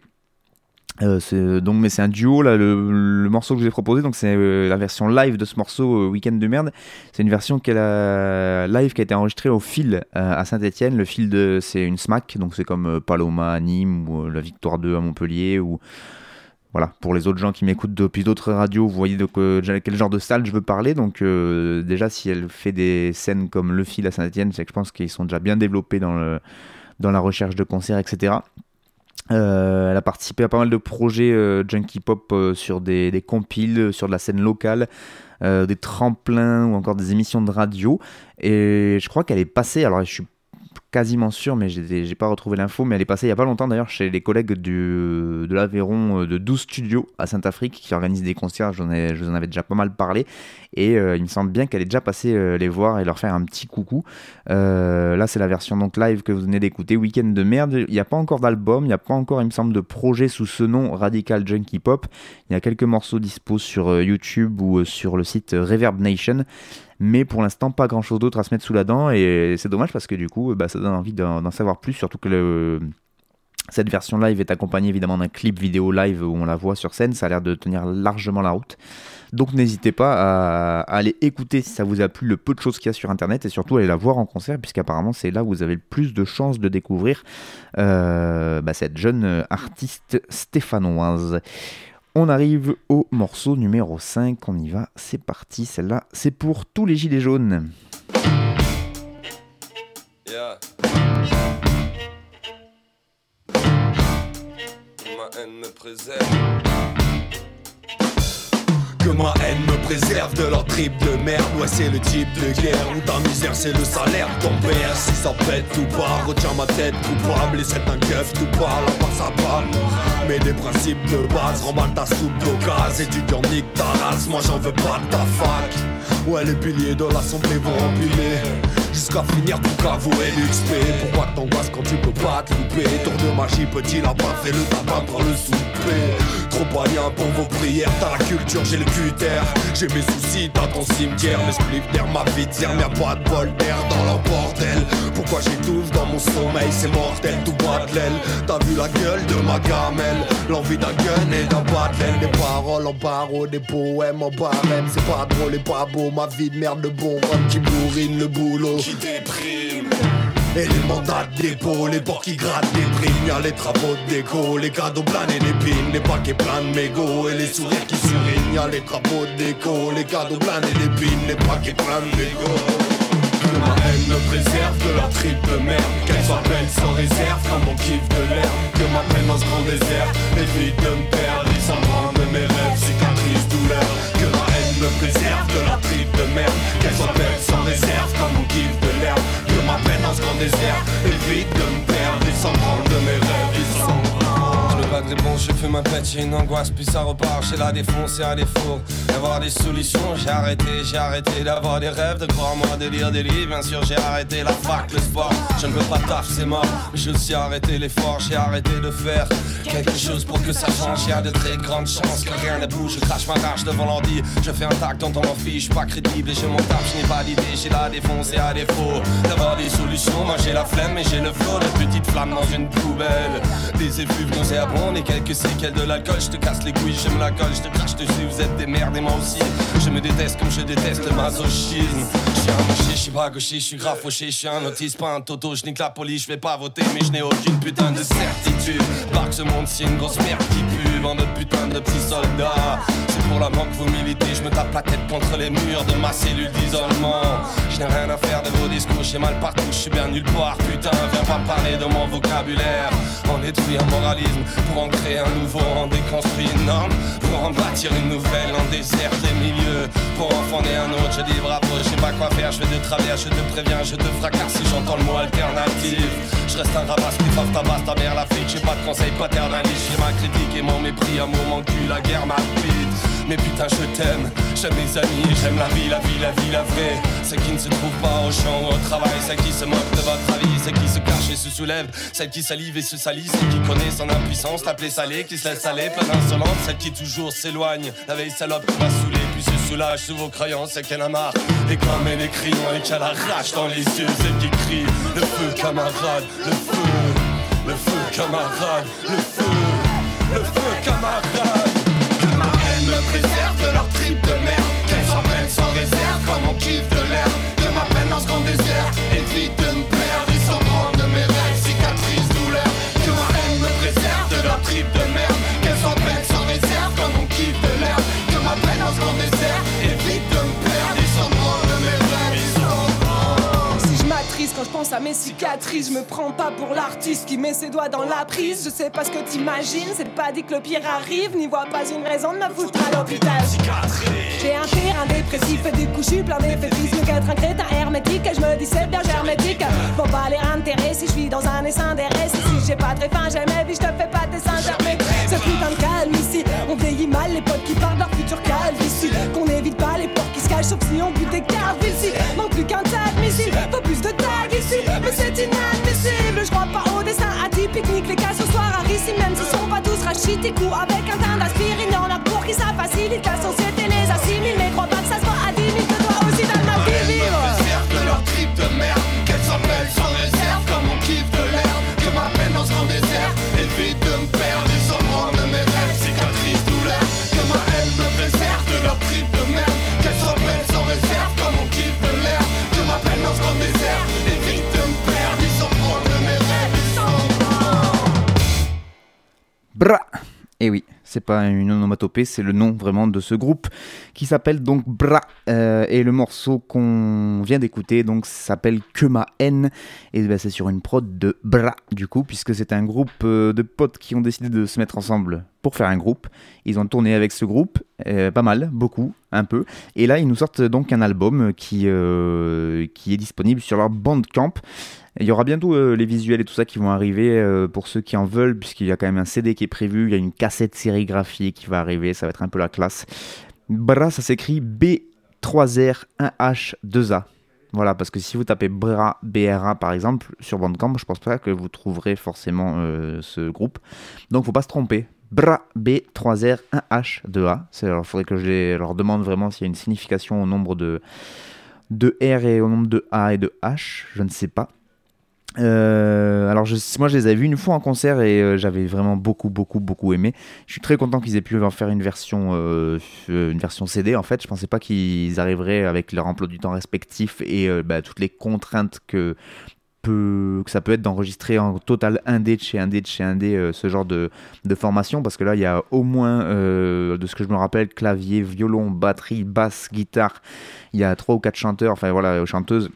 Euh, c'est- donc mais c'est un duo là le, morceau que je vous ai proposé donc c'est euh, la version live de ce morceau euh, Weekend de merde c'est une version live qui a été enregistrée au fil euh, à Saint-Etienne le fil de c'est une SMAC donc c'est comme euh, Paloma à Nîmes ou euh, la Victoire 2 à Montpellier ou voilà, pour les autres gens qui m'écoutent depuis d'autres radios, vous voyez de que- quel genre de salle je veux parler. Donc euh, déjà, si elle fait des scènes comme Le Fil à Saint-Etienne, c'est que je pense qu'ils sont déjà bien développés dans, dans la recherche de concerts, etc. Euh, elle a participé à pas mal de projets euh, junkie pop euh, sur des, des compiles, sur de la scène locale, des tremplins ou encore des émissions de radio. Et je crois qu'elle est passée, alors je suis quasiment sûr, mais j'ai pas retrouvé l'info, mais elle est passée il y a pas longtemps d'ailleurs chez les collègues de l'Aveyron euh, de 12 Studios à Saint-Afrique qui organisent des concerts, je vous en avais déjà pas mal parlé, et euh, il me semble bien qu'elle est déjà passée euh, les voir et leur faire un petit coucou. Là c'est la version donc live que vous venez d'écouter, Week-end de merde, il n'y a pas encore d'album, il n'y a pas encore il me semble de projet sous ce nom, Radical Junkie Pop, il y a quelques morceaux dispo sur YouTube ou sur le site Reverb Nation, mais pour l'instant pas grand chose d'autre à se mettre sous la dent et c'est dommage parce que du coup bah, ça donne envie d'en savoir plus surtout que cette version live est accompagnée évidemment d'un clip vidéo live où on la voit sur scène. Ça a l'air de tenir largement la route. Donc n'hésitez pas à, à aller écouter si ça vous a plu le peu de choses qu'il y a sur internet et surtout aller la voir en concert puisqu'apparemment c'est là où vous avez le plus de chances de découvrir euh, bah, cette jeune euh, artiste stéphanoise. On arrive au morceau numéro 5, on y va, c'est parti, celle-là, c'est pour tous les gilets jaunes. Yeah. Ma haine me préserve. Que ma haine me préserve de leur trip de merde. Ouais c'est le type de guerre où ta misère c'est le salaire. Ton père Si ça pète ou pas, retiens ma tête coupable Et c'est un keuf tout parle à part sa palme Mais des principes de base, remballe ta soupe d'occasion Étudiant nique ta race, moi j'en veux pas de ta fac. Ouais les piliers de l'assemblée vont empiler Jusqu'à finir pour avouer l'XP Pourquoi t'angoisses quand tu peux pas te louper? Tour de magie, petit lapin, fais le tabac pour le souper. Trop moyen pour vos prières, t'as la culture, j'ai le cutter. J'ai mes soucis, t'as ton cimetière Mes spliffs ma vie de y'a pas de bol d'air dans leur bordel. Pourquoi j'étouffe dans mon sommeil, c'est mortel, tout bat de l'aile. T'as vu la gueule de ma gamelle L'envie d'un gun et d'un bat de Des paroles en barreau, des poèmes en barème C'est pas drôle et pas beau, ma vie de merde, le bon qui bourrine le boulot Qui déprime. Et les mandats de les porcs qui grattent des primes, y'a les travaux de déco, les cadeaux planés d'épines, les paquets pleins de mégots et les sourires qui surinent, y'a les travaux de déco, les cadeaux planés d'épines, les paquets pleins de mégots. Que ma haine me préserve de leur trip de merde. Qu'elle soit belle sans réserve comme mon kiff de l'herbe Que ma peine dans ce grand désert évite de me perdre. Ils s'en mes rêves, cicatrices, préserve de leur trip de merde Qu'elle soit belle sans réserve comme mon kiff de l'herbe Que ma peine dans ce grand désert évite de me perdre Ils s'en branlent de mes rêves, Je fais ma pète, j'ai une angoisse, puis ça repart, j'ai la défonce et à défaut d'avoir des solutions, j'ai arrêté, j'ai arrêté d'avoir des rêves, de croire moi, de lire des livres, bien sûr j'ai arrêté la fac, le sport, je ne veux pas taf, c'est mort, mais j'ai aussi arrêté l'effort, j'ai arrêté de faire quelque chose pour que ça change, il y a de très grandes chances que rien ne bouge, je crache ma rage devant l'ordi, je fais un tac dont on m'en fiche, pas crédible et je m'en tape, je n'ai pas d'idée, j'ai la défonce et à défaut d'avoir des solutions, moi j'ai la flemme et j'ai le flot de petites flammes dans une poubelle, des effluves nauséabonds et quelques séquelles de l'alcool, je te casse les couilles, je me la colle, je te crache dessus, vous êtes des merdes et moi aussi. Je me déteste comme je déteste le masochisme. Je suis un moché, je suis pas gaucher, je suis grave fauché, je suis un autiste, pas un toto, je nique la police, je vais pas voter, mais je n'ai aucune putain de certitude. Barque ce monde, c'est une grosse merde qui pue, putain de petits soldats. C'est pour la mort que vous militez, je me tape la tête contre les murs de ma cellule d'isolement. Je n'ai rien à faire de vos discours, j'ai mal partout, je suis bien nulle part, putain, viens pas parler de mon vocabulaire. On détruit un moralisme pour en créer un nouveau, on déconstruit une norme pour en bâtir une nouvelle, en désert des milieux. Pour en fonder un autre, je dis bravo, je sais pas quoi faire, je vais de travers, je te préviens, je te fracasse si j'entends le mot alternative. Je reste un rabat qui fasse ta mère la flic, j'ai pas de conseils paternalistes, j'ai ma critique et mon mépris, un mon cul, la guerre m'habite. Mais putain, je t'aime, j'aime mes amis, j'aime la vie, la vie, la vie, la vraie. Celle qui ne se trouve pas au champ ou au travail, celle qui se moque de votre avis, celle qui se cache et se soulève, celle qui salive et se salit, celle qui connaît son impuissance, l'appeler salé, qui se laisse aller, plein d'insolence, celle qui toujours s'éloigne, la veille salope qui va saouler, puis se soulage sous vos crayons, c'est qu'elle a marre, et comme elle est crayons et qu'elle a rage dans les yeux, celle qui crie, le feu camarade, le feu, le feu camarade, le feu, le feu camarade. Que ma haine me préserve de leur trip de merde Qu'elles prennent sans réserve comme on kiffe de pense à mes cicatrices, je me prends pas pour l'artiste qui met ses doigts dans la prise. Je sais pas ce que t'imagines, c'est pas dit que le pire arrive, n'y vois pas une raison de me foutre à l'hôpital. J'ai un terrain dépressif et du coup je suis plein d'effétisme qu'être un crétin hermétique et je me dis c'est bien hermétique. Faut pas les enterrer si je suis dans un essaim d'RS. Si j'ai pas très faim, j'ai ma vie, je te fais pas des seins. C'est putain de calme ici, on vieillit mal les potes qui parlent leur futur calvitie. Qu'on évite pas les portes qui se cachent sauf si on goûte des cartes ici. Manque plus qu'un tag missile, faut plus de tags mais c'est inadmissible. Je crois pas au dessin atypique, nique les cas ce soir à ici, même s'ils sont pas tous rachités. Coup avec un teint d'aspirine, y'en a pour qui ça facilite la Bra Et oui, c'est pas une onomatopée, c'est le nom vraiment de ce groupe qui s'appelle donc Bra. Euh, et le morceau qu'on vient d'écouter donc s'appelle Que ma haine. Et ben, c'est sur une prod de Bra du coup, puisque c'est un groupe euh, de potes qui ont décidé de se mettre ensemble pour faire un groupe. Ils ont tourné avec ce groupe, euh, pas mal, beaucoup, un peu. Et là, ils nous sortent donc un album qui, euh, qui est disponible sur leur Bandcamp. Il y aura bientôt euh, les visuels et tout ça qui vont arriver pour ceux qui en veulent, puisqu'il y a quand même un CD qui est prévu, il y a une cassette sérigraphiée qui va arriver, ça va être un peu la classe. Bra, ça s'écrit B3R1H2A. Voilà, parce que si vous tapez Bra, BRA par exemple, sur Bandcamp, je pense pas que vous trouverez forcément ce groupe. Donc faut pas se tromper. Bra, B3R1H2A. C'est- Alors il faudrait que je leur demande vraiment s'il y a une signification au nombre de, de R et au nombre de A et de H, je ne sais pas. Euh, alors moi je les avais vus une fois en concert et euh, j'avais vraiment beaucoup beaucoup beaucoup aimé. Je suis très content qu'ils aient pu en faire une version euh, CD en fait. Je pensais pas qu'ils arriveraient avec leur emploi du temps respectif et bah, toutes les contraintes que peut, que ça peut être d'enregistrer en total indé de chez indé de chez indé euh, ce genre de, de formation parce que là il y a au moins euh, de ce que je me rappelle clavier, violon, batterie, basse, guitare. Il y a trois ou quatre chanteurs, enfin voilà chanteuses.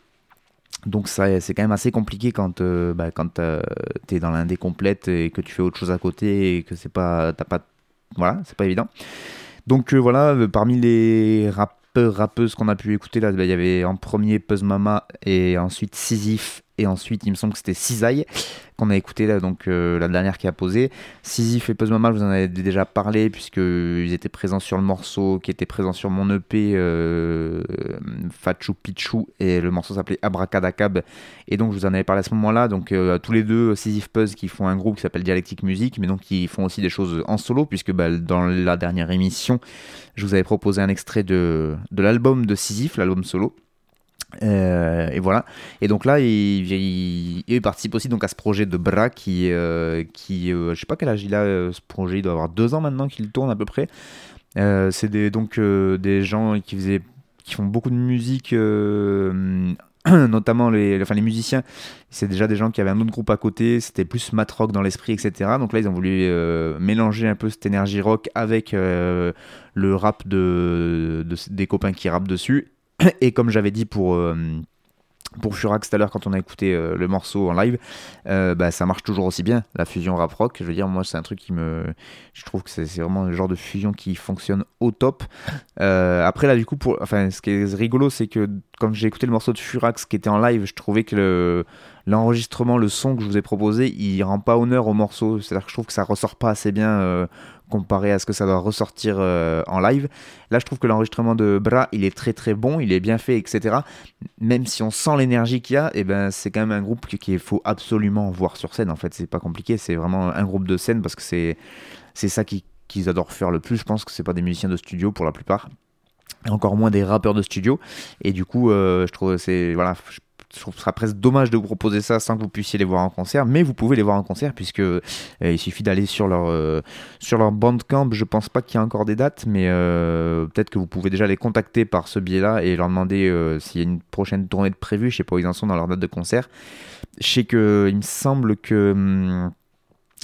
Donc ça, c'est quand même assez compliqué quand, euh, bah, quand euh, t'es dans l'indé complète et que tu fais autre chose à côté et que c'est pas, t'as pas, voilà, c'est pas évident. Donc euh, voilà, euh, parmi les rappeurs, rappeuses qu'on a pu écouter là, bah, il y avait en premier Puzz Mama et ensuite Sisyphe et ensuite il me semble que c'était Cisaille qu'on a écouté là, donc euh, la dernière qui a posé. Sisyphe et Puzz Mama, je vous en avais déjà parlé puisque ils étaient présents sur le morceau qui était présent sur mon EP euh, Fachu Pichu et le morceau s'appelait Abracadacab et donc je vous en avais parlé à ce moment-là. Donc euh, tous les deux Sisyphe Puzz qui font un groupe qui s'appelle Dialectique Musique, mais donc qui font aussi des choses en solo puisque bah, dans la dernière émission, je vous avais proposé un extrait de, de l'album de Sisyphe, l'album solo. Euh, et voilà. Et donc là, il, participe aussi donc à ce projet de Bra qui, euh, qui euh, je sais pas quel âge il a. euh, ce projet, il doit avoir deux ans maintenant qu'il tourne à peu près. C'est des, donc des gens qui faisaient, qui font beaucoup de musique, *clears throat* notamment les, enfin les musiciens. C'est déjà des gens qui avaient un autre groupe à côté. C'était plus mat rock dans l'esprit, etc. Donc là, ils ont voulu mélanger un peu cette énergie rock avec le rap de- des copains qui rappent dessus. Et comme j'avais dit pour, euh, pour Furax tout à l'heure quand on a écouté euh, le morceau en live, euh, bah, ça marche toujours aussi bien, la fusion rap rock. Je veux dire, moi, c'est un truc qui me. Je trouve que c'est vraiment le genre de fusion qui fonctionne au top. Après, là, du coup, pour... enfin, ce qui est rigolo, c'est que quand j'ai écouté le morceau de Furax qui était en live, je trouvais que le- l'enregistrement, le son que je vous ai proposé, il rend pas honneur au morceau. C'est-à-dire que je trouve que ça ressort pas assez bien. Comparé à ce que ça doit ressortir euh, en live. Là, je trouve que l'enregistrement de Bra, il est très très bon, il est bien fait, etc. Même si on sent l'énergie qu'il y a, et ben, c'est quand même un groupe qu'il faut absolument voir sur scène. En fait, c'est pas compliqué, c'est vraiment un groupe de scène parce que c'est c'est ça qui- qu'ils adorent faire le plus. Je pense que c'est pas des musiciens de studio pour la plupart, encore moins des rappeurs de studio. Et du coup, euh, je trouve c'est voilà, je trouve que ce sera presque dommage de vous proposer ça sans que vous puissiez les voir en concert, mais vous pouvez les voir en concert puisque euh, il suffit d'aller sur leur euh, sur leur bandcamp. Je pense pas qu'il y a encore des dates, mais euh, peut-être que vous pouvez déjà les contacter par ce biais-là et leur demander s'il y a une prochaine tournée de prévue. Je sais pas où ils en sont dans leur date de concert. Je sais que il me semble que hum,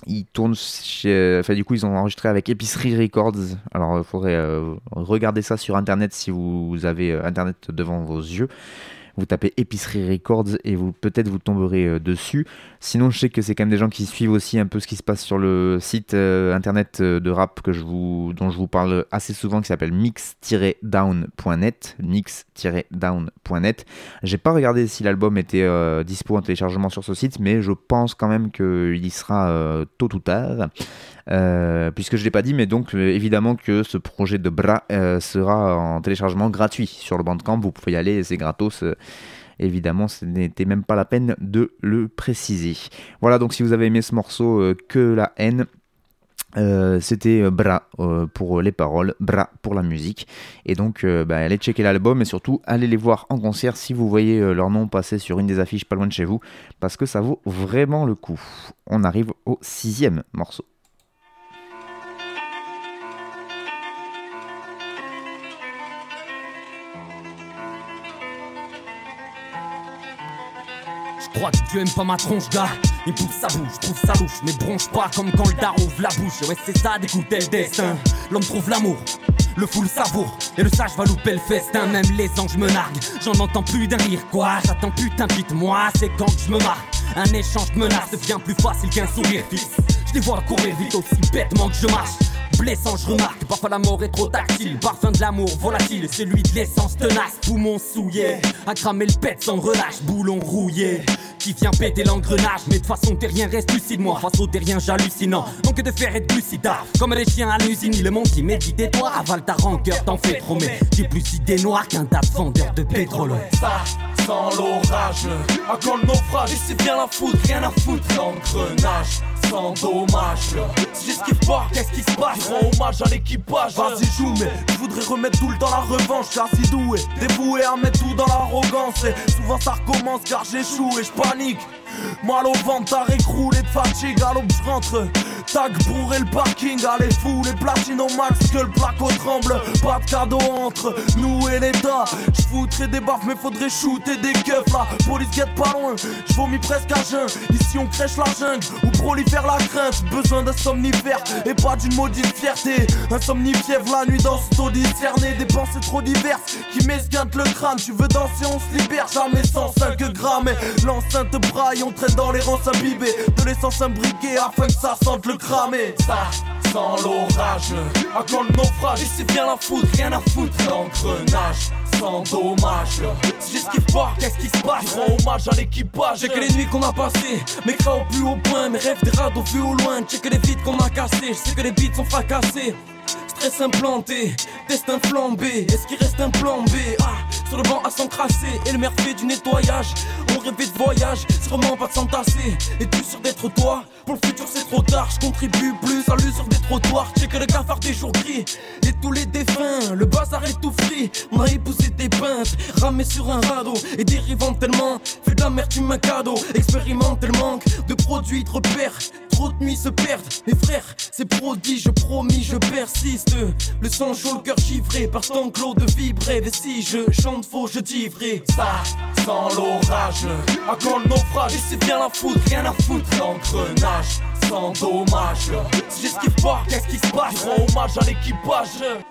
ils tournent chez... Enfin, du coup, ils ont enregistré avec Épicerie Records. Alors, il faudrait regarder ça sur Internet si vous avez Internet devant vos yeux. Vous tapez Épicerie Records et vous peut-être vous tomberez euh, dessus. Sinon, je sais que c'est quand même des gens qui suivent aussi un peu ce qui se passe sur le site euh, internet euh, de rap que je vous, dont je vous parle assez souvent, qui s'appelle mix-down.net. Mix-down.net. J'ai pas regardé si l'album était dispo en téléchargement sur ce site, mais je pense quand même qu'il y sera tôt ou tard. Puisque je l'ai pas dit, mais donc évidemment que ce projet de Bra euh, sera en téléchargement gratuit sur le Bandcamp. Vous pouvez y aller, c'est gratos. Évidemment, ce n'était même pas la peine de le préciser. Voilà, donc si vous avez aimé ce morceau, euh, que la haine, euh, c'était euh, Bra pour les paroles, Bra pour la musique. Et donc, bah, allez checker l'album et surtout, allez les voir en concert si vous voyez leur nom passer sur une des affiches pas loin de chez vous, parce que ça vaut vraiment le coup. On arrive au sixième morceau. Crois que tu aimes pas ma tronche, gars. Il pousse sa bouche, trouve ça louche, mais bronche pas comme quand le daron ouvre la bouche. Ouais, c'est ça d'écouter le destin. L'homme trouve l'amour, le fou le savoure, et le sage va louper le festin. Même les anges me narguent, j'en entends plus d'un rire. Quoi, j'attends putain, moi c'est quand que je me marre. Un échange de menaces devient plus facile qu'un sourire fixe. Je les vois courir vite aussi bêtement que je marche. Blessant, je remarque, parfois la mort est trop tactile. Parfum de l'amour volatile, celui de l'essence tenace. Poumon souillé, à cramer le pet sans relâche, boulon rouillé. Qui vient péter l'engrenage, mais de façon terrien reste lucide. Moi, face au terrien, j'hallucinant. Manque de fer et de glucidas, comme les chiens à l'usine. Le monde qui médite toi, avale ta rancœur, t'en fais trop. Mais j'ai plus idée noire qu'un tas de de pétrole. Ça sans l'orage, à quand le naufrage, et c'est bien la foudre, rien à foutre, l'engrenage. Sans dommage, si j'esquive pas, qu'est-ce qui se passe Je rends hommage à l'équipage, vas-y joue, mais je voudrais remettre tout le dans la revanche, quasi doué, dévoué à mettre tout dans l'arrogance. Et souvent ça recommence car j'échoue et je panique. Mal au ventre, t'as écroulé de fatigue, à l'aube rentre. Tag bourré le parking, allez fou, les platines au max, que le placo tremble. Pas de cadeau entre nous et l'État. Je foutrais des baffes, mais faudrait shooter des keufs là. Police guette pas loin, je vomis presque à jeun. Ici on crèche la jungle, ou prolifère la crainte. Besoin d'un somnifère et pas d'une maudite fierté. Un somnifièvre la nuit dans ce taux discerné. Des pensées trop diverses qui m'esquintent le crâne. Tu veux danser, on se libère, jamais 105 grammes. Et l'enceinte braille, on traîne dans les rangs imbibés. De l'essence imbriquée afin que ça sente le cramer. Ça sans l'orage, à quand le naufrage, c'est bien la foudre, rien à foutre, l'engrenage. Sans dommage, si j'esquive pas, qu'est-ce qui se passe? Rends hommage à l'équipage. J'ai que les nuits qu'on a passées, mes cras au plus haut point, mes rêves des radeaux vus au loin. Check les vides qu'on a cassés, je sais que les beats sont fracassés. Stress implanté, destin flambé, est-ce qu'il reste un plan B? Ah, Sur le banc s'encrasser et le maire fait du nettoyage Pour rêver de voyage, c'est vraiment pas de s'entasser. Et tu sûr d'être toi Pour le futur, c'est trop tard. Je contribue plus à l'usure des trottoirs. Que le cafard des jours gris. Et tous les défunts, le bazar est tout free. On a épousé des peintres, ramé sur un radeau. Et dérivant tellement, fais de la merde, tu m'as cadeau. Expérimente le de produits, de repères. Trop de se perdent. Mes frères, c'est prodige, je promis, je persiste. Le sang chaud, le cœur givré par ton clos de vibrer. Mais si je chante faux, je dis vrai. Ça, sans l'orage, à quand le naufrage, et c'est bien la foudre, rien à foutre. L'engrenage, sans dommage. Si j'esquive pas, qu'est-ce qui se passe? Rends hommage à l'équipage.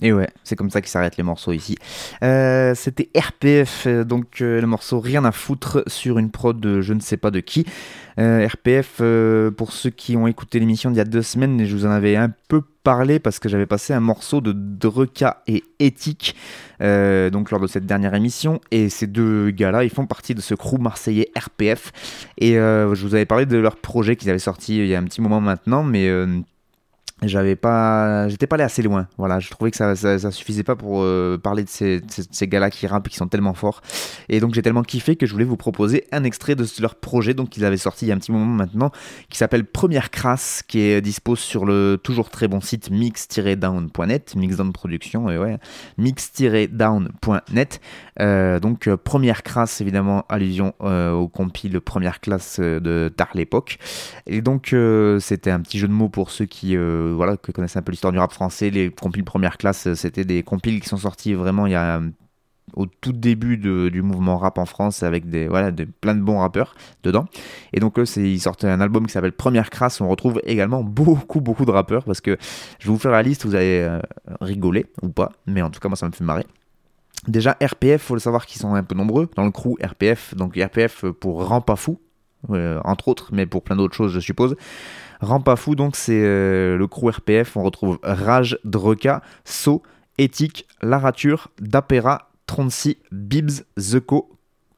Et ouais, c'est comme ça qu'ils s'arrêtent les morceaux ici. Euh, C'était RPF, euh, donc euh, le morceau Rien à foutre sur une prod de je ne sais pas de qui. RPF, pour ceux qui ont écouté l'émission d'il y a deux semaines, je vous en avais un peu parlé parce que j'avais passé un morceau de Dreka et Éthique donc lors de cette dernière émission. Et ces deux gars-là, ils font partie de ce crew marseillais RPF. Et je vous avais parlé de leur projet qu'ils avaient sorti il y a un petit moment maintenant, mais j'avais pas j'étais pas allé assez loin. Voilà je trouvais que ça, ça, suffisait pas pour euh, parler de ces, ces, ces gars-là qui rappent qui sont tellement forts. Et donc j'ai tellement kiffé que je voulais vous proposer un extrait de leur projet donc qu'ils avaient sorti il y a un petit moment maintenant qui s'appelle Première Crasse qui est dispo sur le toujours très bon site mix-down.net mixdown production et ouais mix-down.net donc euh, Première Crasse évidemment allusion euh, au compil Première Classe euh, de tard l'époque. Et donc euh, c'était un petit jeu de mots pour ceux qui euh, voilà, que connaissent un peu l'histoire du rap français, les compiles première classe, euh, c'était des compiles qui sont sortis vraiment il y a au tout début de, du mouvement rap en France avec des voilà des, plein de bons rappeurs dedans. Et donc eux ils sortent un album qui s'appelle Première Crasse. On retrouve également beaucoup beaucoup de rappeurs parce que je vais vous faire la liste vous allez euh, rigoler ou pas mais en tout cas moi ça me fait marrer déjà RPF faut le savoir qu'ils sont un peu nombreux dans le crew RPF donc RPF pour Rend pas fou euh, entre autres mais pour plein d'autres choses je suppose Rend pas fou, donc c'est euh, le crew RPF. On retrouve Rage, Dreka, So, Éthique, Larature, Dapera, Troncy, Bibs, Zeko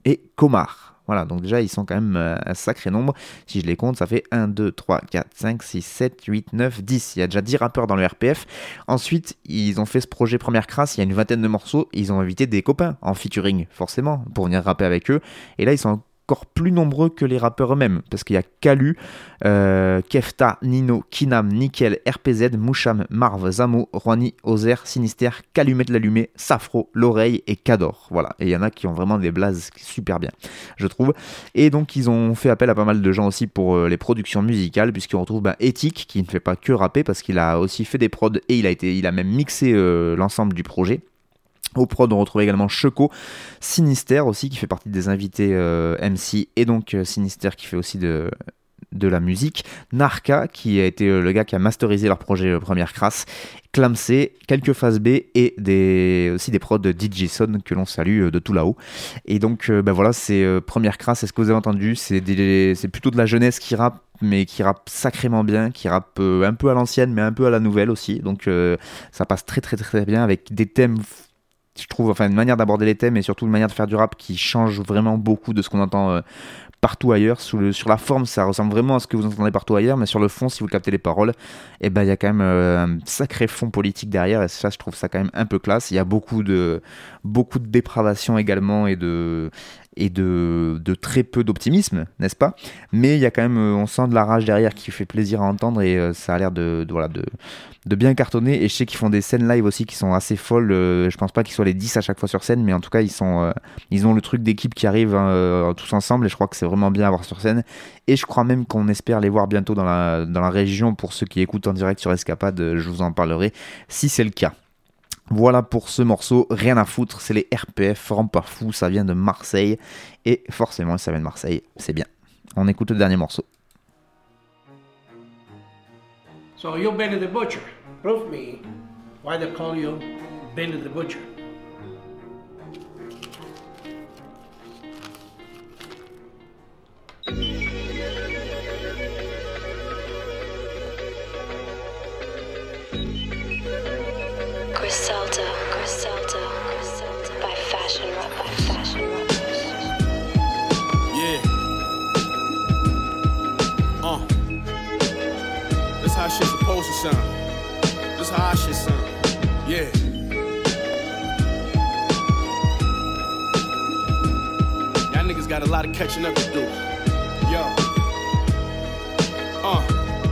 et Komar. Voilà, donc déjà ils sont quand même euh, un sacré nombre. Si je les compte, ça fait 1, 2, 3, 4, 5, 6, 7, 8, 9, 10. Il y a déjà 10 rappeurs dans le RPF. Ensuite, ils ont fait ce projet Première Crasse, il y a une vingtaine de morceaux. Ils ont invité des copains en featuring, forcément, pour venir rapper avec eux. Et là, ils sont plus nombreux que les rappeurs eux-mêmes, parce qu'il y a Kalu, euh, Kefta, Nino, Kinam, Nickel, RPZ, Moucham, Marv, Zamo, Roani, Ozer, Sinister, Calumet l'allumé, Safro, L'oreille et Cador. Voilà, et il y en a qui ont vraiment des blazes super bien, je trouve. Et donc ils ont fait appel à pas mal de gens aussi pour euh, les productions musicales, puisqu'on retrouve ben, Ethic, qui ne fait pas que rapper, parce qu'il a aussi fait des prods et il a, été, il a même mixé euh, l'ensemble du projet. Au prod, on retrouve également Choco, Sinister aussi, qui fait partie des invités euh, MC, et donc euh, Sinister qui fait aussi de, la musique. Narka, qui a été euh, le gars qui a masterisé leur projet euh, Première Crasse. Clamsé, quelques phases B et aussi des prods de DJ Son que l'on salue de tout là-haut. Et donc, ben voilà, c'est Première Crasse, c'est ce que vous avez entendu, c'est plutôt de la jeunesse qui rappe mais qui rappe sacrément bien, qui rappe un peu à l'ancienne, mais un peu à la nouvelle aussi. Donc ça passe très très très bien avec des thèmes je trouve, enfin une manière d'aborder les thèmes et surtout une manière de faire du rap qui change vraiment beaucoup de ce qu'on entend euh, partout ailleurs. Sur la forme, ça ressemble vraiment à ce que vous entendez partout ailleurs, mais sur le fond, si vous captez les paroles, et ben il y a quand même euh, un sacré fond politique derrière et ça, je trouve ça quand même un peu classe. Il y a beaucoup de beaucoup de dépravation également et de et de, de très peu d'optimisme, n'est-ce pas? Mais il y a quand même, euh, on sent de la rage derrière qui fait plaisir à entendre et euh, ça a l'air de, voilà, de, de bien cartonner. Et je sais qu'ils font des scènes live aussi qui sont assez folles. Euh, je pense pas qu'ils soient les 10 à chaque fois sur scène, mais en tout cas, ils, sont, ils ont le truc d'équipe qui arrive euh, tous ensemble et je crois que c'est vraiment bien à voir sur scène. Et je crois même qu'on espère les voir bientôt dans la, dans la région pour ceux qui écoutent en direct sur Escapade. Je vous en parlerai si c'est le cas. Voilà pour ce morceau, rien à foutre, c'est les RPF, pas fou, ça vient de Marseille, et forcément ça vient de Marseille, c'est bien. On écoute le dernier morceau. So you're Benny the Butcher. Prove me why they call you Benny the Butcher. Griselda, Griselda, Griselda by Fashion Rock, by Fashion Rock. Yeah. Uh. That's how shit's supposed to sound. That's how I shit sound. Yeah. Y'all niggas got a lot of catching up to do. Yo. Uh,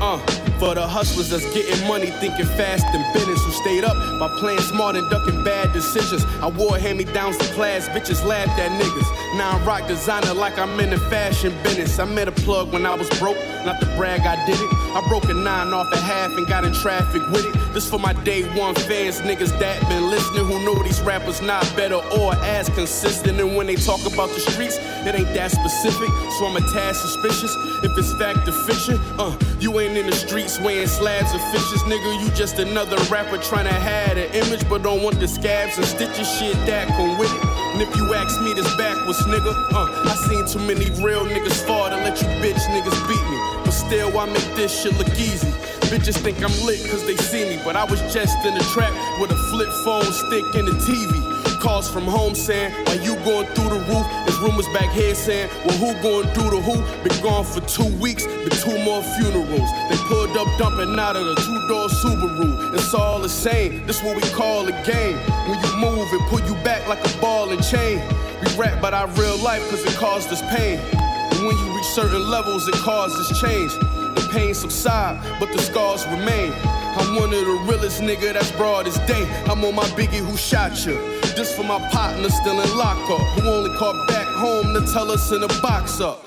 uh. For the hustlers that's getting money, thinking fast and business, who up by playing smart and ducking bad decisions. I wore hand me downs to class, bitches laughed at niggas. Now I'm rock designer like I'm in the fashion business. I met a plug when I was broke, not to brag, I did it. I broke a nine off a half and got in traffic with it. This for my day one fans, niggas that been listening, who know these rappers not better or as consistent. And when they talk about the streets, it ain't that specific. So I'm a tad suspicious if it's fact or fiction. Uh, you ain't in the streets weighing slabs of fishes, nigga. You just another rapper trying to hide an image, but don't want the scabs and stitches shit that come with it. And if you ask me this backwards, nigga, uh, I seen too many real niggas fall to let you bitch niggas beat me. But still, I make this shit look easy. Bitches think I'm lit cause they see me, but I was just in the trap with a flip phone stick and a TV. Calls from home saying, Why you going through the roof? There's rumors back here saying, Well, who going through the who? Been gone for two weeks, been two more funerals. They pulled up dumping out of the two door Subaru. It's all the same, this what we call a game. When you move, it pull you back like a ball and chain. We rap about our real life cause it caused us pain. And when you reach certain levels, it causes change. The pain subside, but the scars remain. I'm one of the realest nigga that's broad as day. I'm on my biggie who shot you. This for my partner still in lockup, who only called back home to tell us in a box up.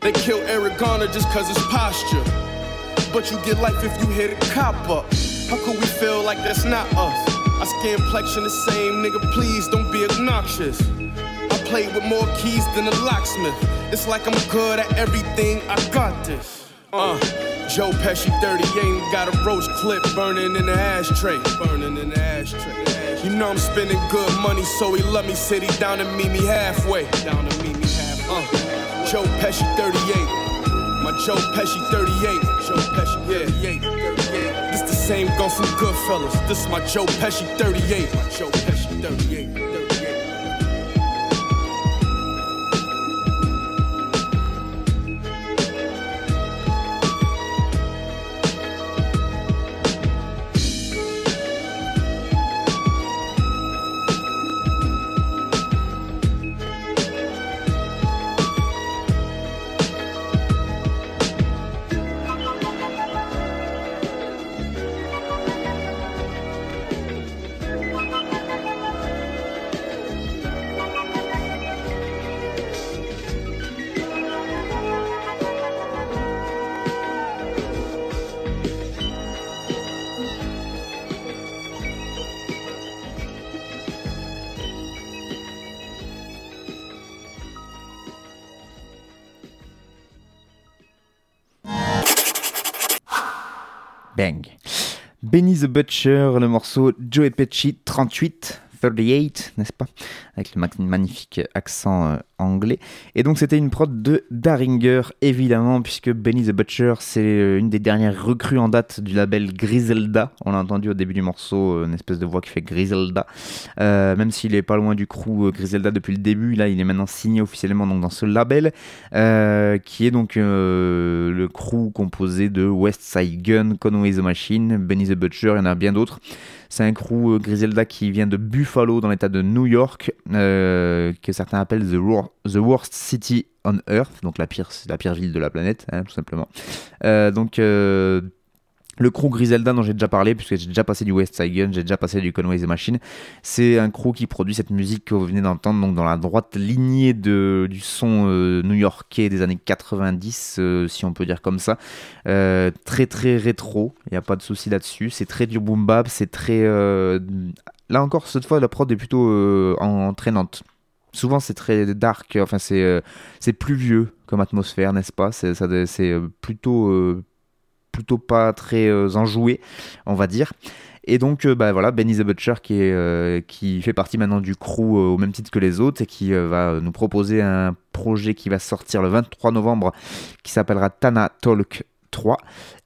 They kill Eric Garner just cause it's posture. But you get life if you hit a cop up. How could we feel like that's not us? I skin complexion the same, nigga, please don't be obnoxious. I played with more keys than a locksmith. It's like I'm good at everything, I got this. Uh, Joe Pesci 38 got a roach clip burning in the ashtray. Burning in the ashtray. You know I'm spending good money, so he let me sit he down and meet me halfway. Down to meet me halfway. Uh, Joe Pesci 38. My Joe Pesci 38. Joe Pesci 38. This the same gun from Goodfellas. This my Joe Pesci 38. My Joe Pesci 38. Benny the Butcher, le morceau Joe Pesci 38, 38, n'est-ce pas Avec le ma- magnifique accent euh, anglais. Et donc c'était une prod de Daringer, évidemment, puisque Benny the Butcher, c'est euh, une des dernières recrues en date du label Griselda. On l'a entendu au début du morceau, euh, une espèce de voix qui fait Griselda. Même s'il est pas loin du crew Griselda depuis le début, là il est maintenant signé officiellement donc, dans ce label, qui est donc le crew composé de West Side Gun, Conway the Machine, Benny the Butcher, il y en a bien d'autres. C'est un crew euh, Griselda qui vient de Buffalo dans l'état de New York, euh, que certains appellent the, wor- the Worst City on Earth, donc la pire, la pire ville de la planète, hein, tout simplement. Euh, donc le crew Griselda dont j'ai déjà parlé, puisque j'ai déjà passé du West Side Gun, j'ai déjà passé du Conway the Machine, c'est un crew qui produit cette musique que vous venez d'entendre, donc dans la droite lignée de, du son euh, new-yorkais des années 90, euh, si on peut dire comme ça. Euh, très très rétro, il n'y a pas de souci là-dessus. C'est très du boom bap, c'est très. Là encore, cette fois, la prod est plutôt entraînante. Souvent, c'est très dark, enfin, c'est euh, c'est comme atmosphère, n'est-ce pas? C'est plutôt, plutôt pas très euh, enjoué, on va dire. Et donc, euh, bah voilà, Benny the Butcher qui, euh, fait partie maintenant du crew euh, au même titre que les autres et qui va nous proposer un projet qui va sortir le 23 novembre qui s'appellera Tana Talk 3.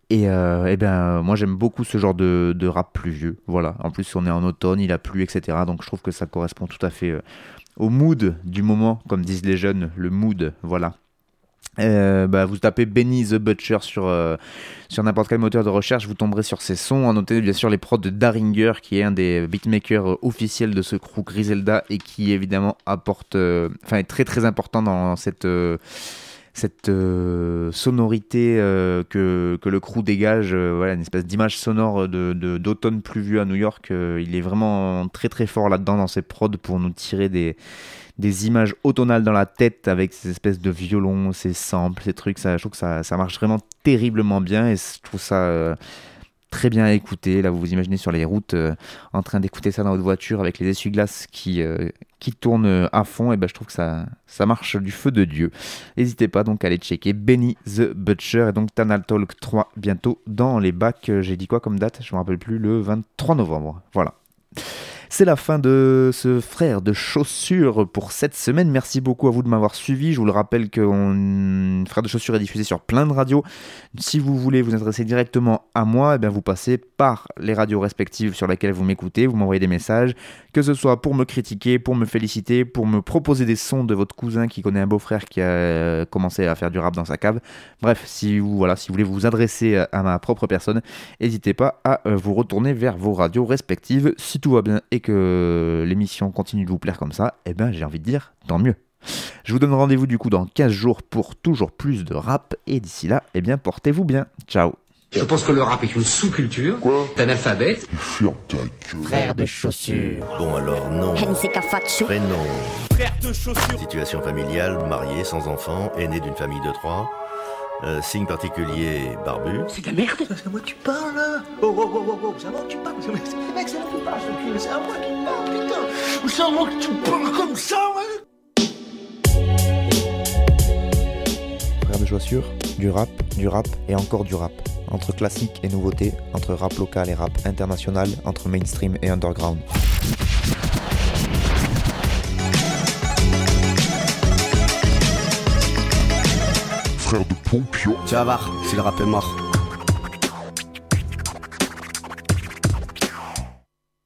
Et, euh, eh ben, moi j'aime beaucoup ce genre de, de rap pluvieux. Voilà. En plus, on est en automne, il a plu, etc. Donc je trouve que ça correspond tout à fait au mood du moment, comme disent les jeunes, le mood. Voilà. Euh, bah, vous tapez Benny the Butcher sur, euh, sur n'importe quel moteur de recherche, vous tomberez sur ses sons. À noter bien sûr les prods de Daringer, qui est un des beatmakers euh, officiels de ce crew Griselda et qui évidemment apporte, enfin est très très important dans cette, cette sonorité que, que le crew dégage, voilà, une espèce d'image sonore de, d'automne pluvieux à New York. il est vraiment très très fort là-dedans dans ses prods pour nous tirer des, des images automnales dans la tête avec ces espèces de violons, ces samples, ces trucs. Ça, je trouve que ça, ça marche vraiment terriblement bien et je trouve ça euh, très bien à écouter. Là, vous vous imaginez sur les routes euh, en train d'écouter ça dans votre voiture avec les essuie-glaces qui, euh, qui tournent à fond. Et ben, je trouve que ça, ça marche du feu de Dieu. N'hésitez pas donc à aller checker Benny the Butcher et donc Tanal Talk 3 bientôt dans les bacs. J'ai dit quoi comme date? Je me rappelle plus, le 23 novembre. Voilà. C'est la fin de ce frère de chaussures pour cette semaine. Merci beaucoup à vous de m'avoir suivi. Je vous le rappelle que frère de chaussures est diffusé sur plein de radios. Si vous voulez vous adresser directement à moi, eh bien vous passez par les radios respectives sur lesquelles vous m'écoutez. Vous m'envoyez des messages, que ce soit pour me critiquer, pour me féliciter, pour me proposer des sons de votre cousin qui connaît un beau-frère qui a commencé à faire du rap dans sa cave. Bref, si vous, voilà, si vous voulez vous adresser à ma propre personne, n'hésitez pas à euh, vous retourner vers vos radios respectives. Si tout va bien que l'émission continue de vous plaire comme ça, eh ben j'ai envie de dire tant mieux. Je vous donne rendez-vous du coup dans 15 jours pour toujours plus de rap et d'ici là, eh bien portez-vous bien. Ciao. Je pense que le rap est une sous-culture. Quoi T'es analphabète. Frère de chaussures. Bon alors non. Prénom. Frère de chaussures. Situation familiale, marié, sans enfant, aîné d'une famille de trois. Euh, signe particulier, barbu. C'est de la merde C'est à moi que tu parles là Oh oh oh oh oh, c'est à moi que tu parles C'est mec, c'est à moi que tu parles, ce cul, c'est à moi que tu parles, putain C'est à moi que tu parles comme ça, ouais Frère de chaussures, du rap, du rap et encore du rap. Entre classique et nouveauté, entre rap local et rap international, entre mainstream et underground. De. Tu vas voir, si le rap est mort.